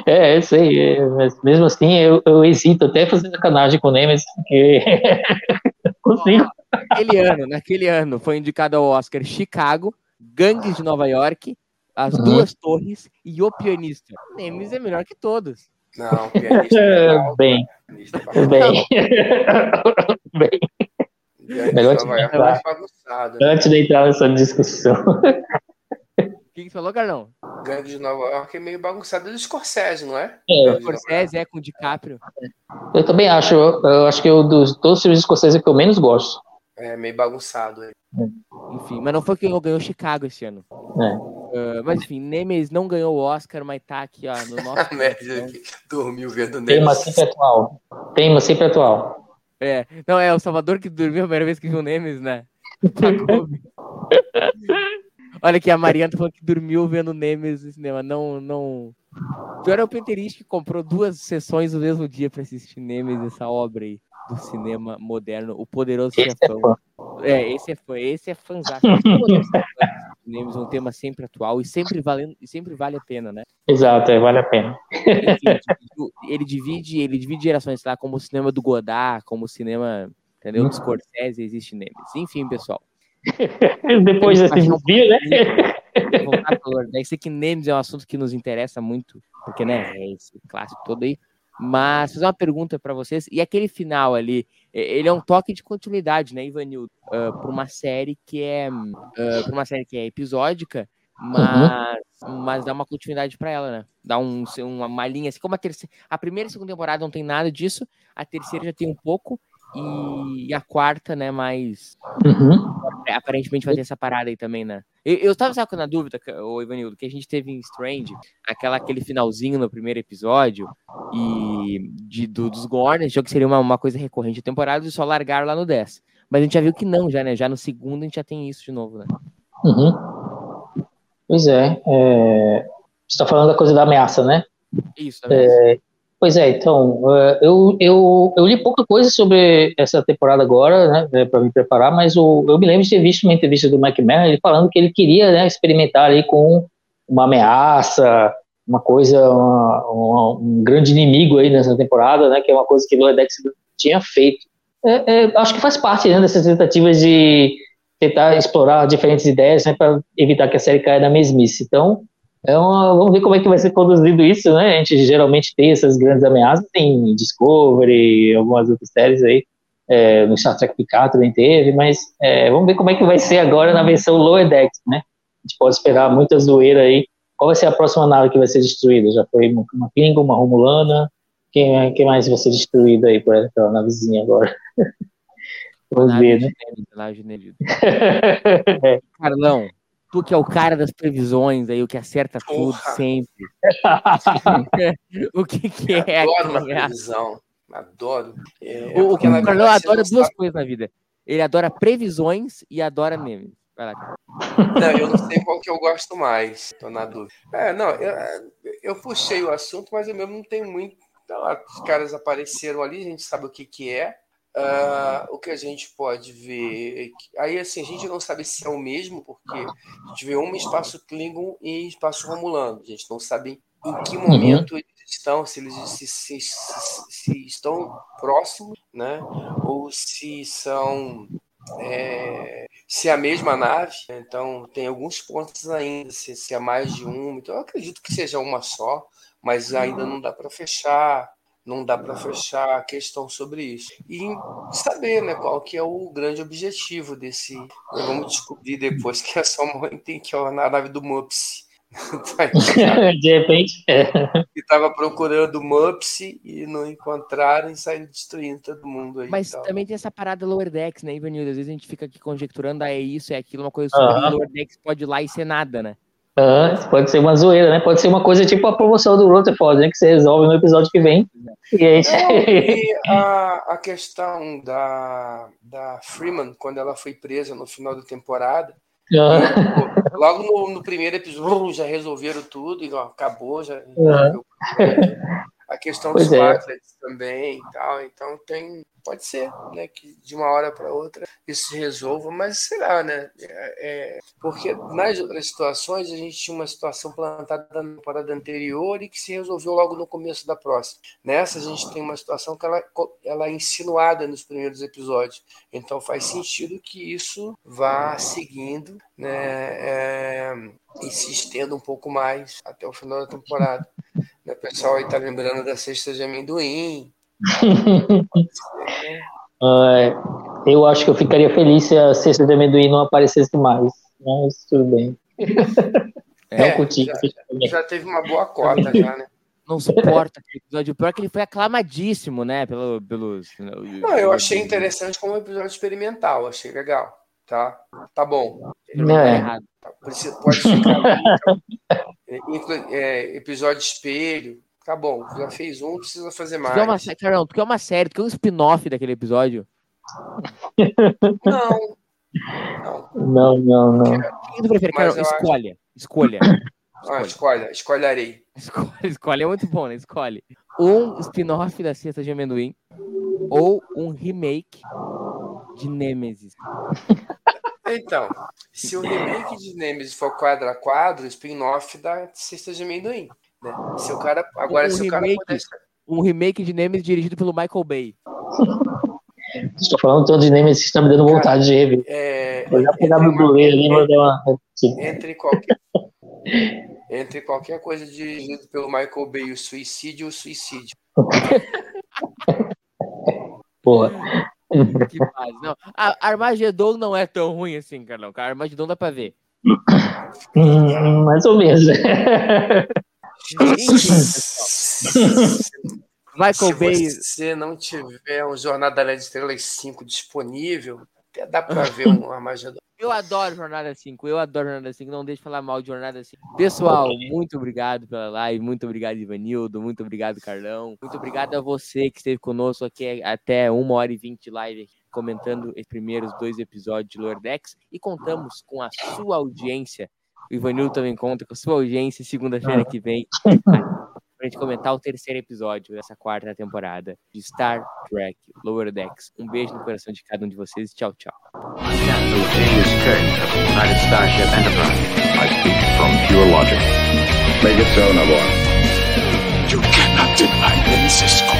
É, eu sei, é, mas mesmo assim eu, eu hesito até fazer sacanagem com o Nemesis, porque consigo. Naquele ano, naquele ano, foi indicado ao Oscar Chicago, Gangues de Nova York, As Uhum. Duas Torres e O Pianista. Nemes é melhor que todos. Não, pianista é legal. Bem, Pianista é bem. bem. Pianista Melhor de Nova York é bagunçado. Né? Antes de entrar nessa discussão. O que, que você falou, Carlão? Gangue de Nova York é meio bagunçado. É do Scorsese, não é? É, de Nova Scorsese é com o DiCaprio. eu também acho, eu, eu acho que eu, dos todos os filmes escoceses que eu menos gosto. É meio bagunçado. é. Enfim, mas não foi quem ganhou Chicago esse ano. É. Ah, mas enfim, Nemes não ganhou o Oscar, mas tá aqui, ó, no nosso. A média que dormiu vendo Tema Nemes. sempre atual. Tema sempre atual. É, não, é o Salvador que dormiu a primeira vez que viu Nemes, né? Olha aqui, a Mariana tá falando que dormiu vendo Nemes no cinema. Não, não. Pior é o Penterist que comprou duas sessões no mesmo dia pra assistir Nemes, essa obra aí do cinema moderno, o poderoso Esse é chefão. fã. É, esse é fã, esse é fãzão. Nemes é um tema sempre atual e sempre, valendo, e sempre vale a pena, né? Exato, é, vale a pena. Ele divide, ele divide gerações lá, como o cinema do Godard, como o cinema, entendeu? Do Scorsese, existe Nemes. Enfim, pessoal. Depois desse desvio, né? Lordex. Sei que Nemes é um assunto que nos interessa muito, porque, né, é esse clássico todo aí. Mas fazer uma pergunta para vocês. E aquele final ali, ele é um toque de continuidade, né, Ivanildo? Uh, para uma série que é uh, uma série que é episódica, mas, mas dá uma continuidade para ela, né? Dá um, uma, linha, assim como a terceira, a primeira e segunda temporada não tem nada disso, a terceira já tem um pouco e a quarta, né, mais Uhum. É, aparentemente vai ter essa parada aí também, né? Eu, eu tava sabe, na dúvida, o Ivanildo, que a gente teve em Strange, aquela, aquele finalzinho no primeiro episódio, e de, do, dos Gorners, achou que seria uma, uma coisa recorrente da temporada, e só largaram lá no 10. Mas a gente já viu que não, já, né? Já no segundo a gente já tem isso de novo, né? Uhum. Pois é, é, Você está falando da coisa da ameaça, né? Isso, é, Pois é, então, é, eu, eu, eu li pouca coisa sobre essa temporada agora, né, para me preparar, mas o, eu me lembro de ter visto uma entrevista do Mann, ele falando que ele queria né, experimentar ali com uma ameaça, uma coisa, uma, uma, um grande inimigo aí nessa temporada, né, que é uma coisa que o Loedex tinha feito. É, é, acho que faz parte né, dessas tentativas de tentar explorar diferentes ideias né, para evitar que a série caia na mesmice. Então, é uma, vamos ver como é que vai ser conduzido isso, né? A gente geralmente tem essas grandes ameaças em Discovery, algumas outras séries aí, é, no Star Trek Picard também teve, mas é, vamos ver como é que vai ser agora na versão Lower Decks, né? A gente pode esperar muita zoeira aí. Qual vai ser a próxima nave que vai ser destruída? Já foi uma, Klingon, uma Romulana? Quem, quem mais vai ser destruído aí por aquela navezinha agora? vamos ver, né? é. Carlão, tu que é o cara das previsões aí, o que acerta tudo Porra. sempre. o que, que é Adoro uma aquela- previsão. Adoro. É, O, na o Carlão adora não duas sabe- coisas na vida. Ele adora previsões e adora memes. Vai lá. cara. Não, eu não sei qual que eu gosto mais. Tô na dúvida. É, não, eu, eu puxei o assunto, mas eu mesmo não tenho muito. Tá lá, os caras apareceram ali, a gente sabe o que que é. Ah, o que a gente pode ver. é Aí, assim, a gente não sabe se é o mesmo, porque a gente vê um espaço Klingon e espaço Romulano. A gente não sabe em que momento eles estão, se eles se, se- se- se estão próximos, né? Ou se são. é, se é a mesma nave, então tem alguns pontos ainda, se, se é mais de uma, então eu acredito que seja uma só, mas ainda não dá para fechar, não dá para fechar a questão sobre isso. E saber né, qual que é o grande objetivo desse. Vamos descobrir depois que é só uma tem que é na nave do Mups. De repente, é. que estava procurando o Mups e não encontraram e saíram destruindo todo mundo aí. Mas e tal. também tem essa parada Lower Decks, né, Ivanildo? Às vezes a gente fica aqui conjecturando, ah, é isso, é aquilo, uma coisa super. Aham. Lower Decks pode ir lá e ser nada, né? Ah, pode ser uma zoeira, né? Pode ser uma coisa tipo a promoção do Rutherford, né? Que você resolve no episódio que vem. E aí, Não, e a, a questão da, da Freeman, quando ela foi presa no final da temporada, Ah, pô, logo no, no primeiro episódio já resolveram tudo, e ó, acabou, já Uhum. A questão Pois dos é. Também e tal. Então tem. Pode ser, né? Que de uma hora para outra isso se resolva, mas será, né? É, é, porque nas outras situações a gente tinha uma situação plantada na temporada anterior e que se resolveu logo no começo da próxima. Nessa a gente tem uma situação que ela, ela é insinuada nos primeiros episódios. Então faz sentido que isso vá seguindo, né? é, e se estenda um pouco mais até o final da temporada. Né, O pessoal aí tá lembrando da cesta de amendoim. É, eu acho que eu ficaria feliz se a cesta de amendoim não aparecesse mais. Mas tudo bem. É, não curti. já, já teve uma boa cota já, né? Não suporta aquele episódio. Pior é que ele foi aclamadíssimo, né? Pelo, pelos. Não, eu achei interessante como episódio experimental, achei legal. Tá, tá bom. Ele não tá É. errado. Precisa- Pode ficar. É, é, episódio espelho. Tá bom, já fez um, precisa fazer Tu quer uma, mais. Carol, tu quer uma série, tu quer um spin-off daquele episódio? Não. Não. Não, não, não. O que tu prefere, Carol? acho- Escolha. Escolha. Ah, escolha, escolherei. Escolhe, escolhe, é muito bom, né? Escolhe. Um spin-off da cesta de amendoim ou um remake de Nemesis. Então, se o remake de Nemesis for quadro a quadro, o spin-off da Cesta de Amendoim. Né? Se o cara. Agora, Um se o cara remake. pudesse. Um remake de Nemesis dirigido pelo Michael Bay. Estou falando tanto de Nemesis, está me dando vontade de rever. É, Vou já pegar entre, meu Blu-ray ali e uma. entre qualquer. Entre qualquer coisa dirigido pelo Michael Bay, o suicídio e o suicídio. Porra. Que fase. Não, a Armagedon não é tão ruim assim, Carlão. A Armagedon dá pra ver. Hum, mais ou menos. Michael Se Bay. você não tiver um Jornada das Estrelas 5 disponível, até dá pra ver um Armagedon. Eu adoro Jornada 5, eu adoro Jornada 5, não deixe de falar mal de Jornada 5. Pessoal, muito obrigado pela live, muito obrigado, Ivanildo, muito obrigado, Carlão. Muito obrigado a você que esteve conosco aqui até uma hora e vinte de live, aqui, comentando os primeiros dois episódios de Lordex. E contamos com a sua audiência. O Ivanildo também conta com a sua audiência segunda-feira que vem. pra gente comentar o terceiro episódio dessa quarta temporada de Star Trek Lower Decks. Um beijo no coração de cada um de vocês e tchau, tchau. Cisco.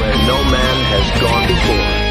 Where no man has gone before.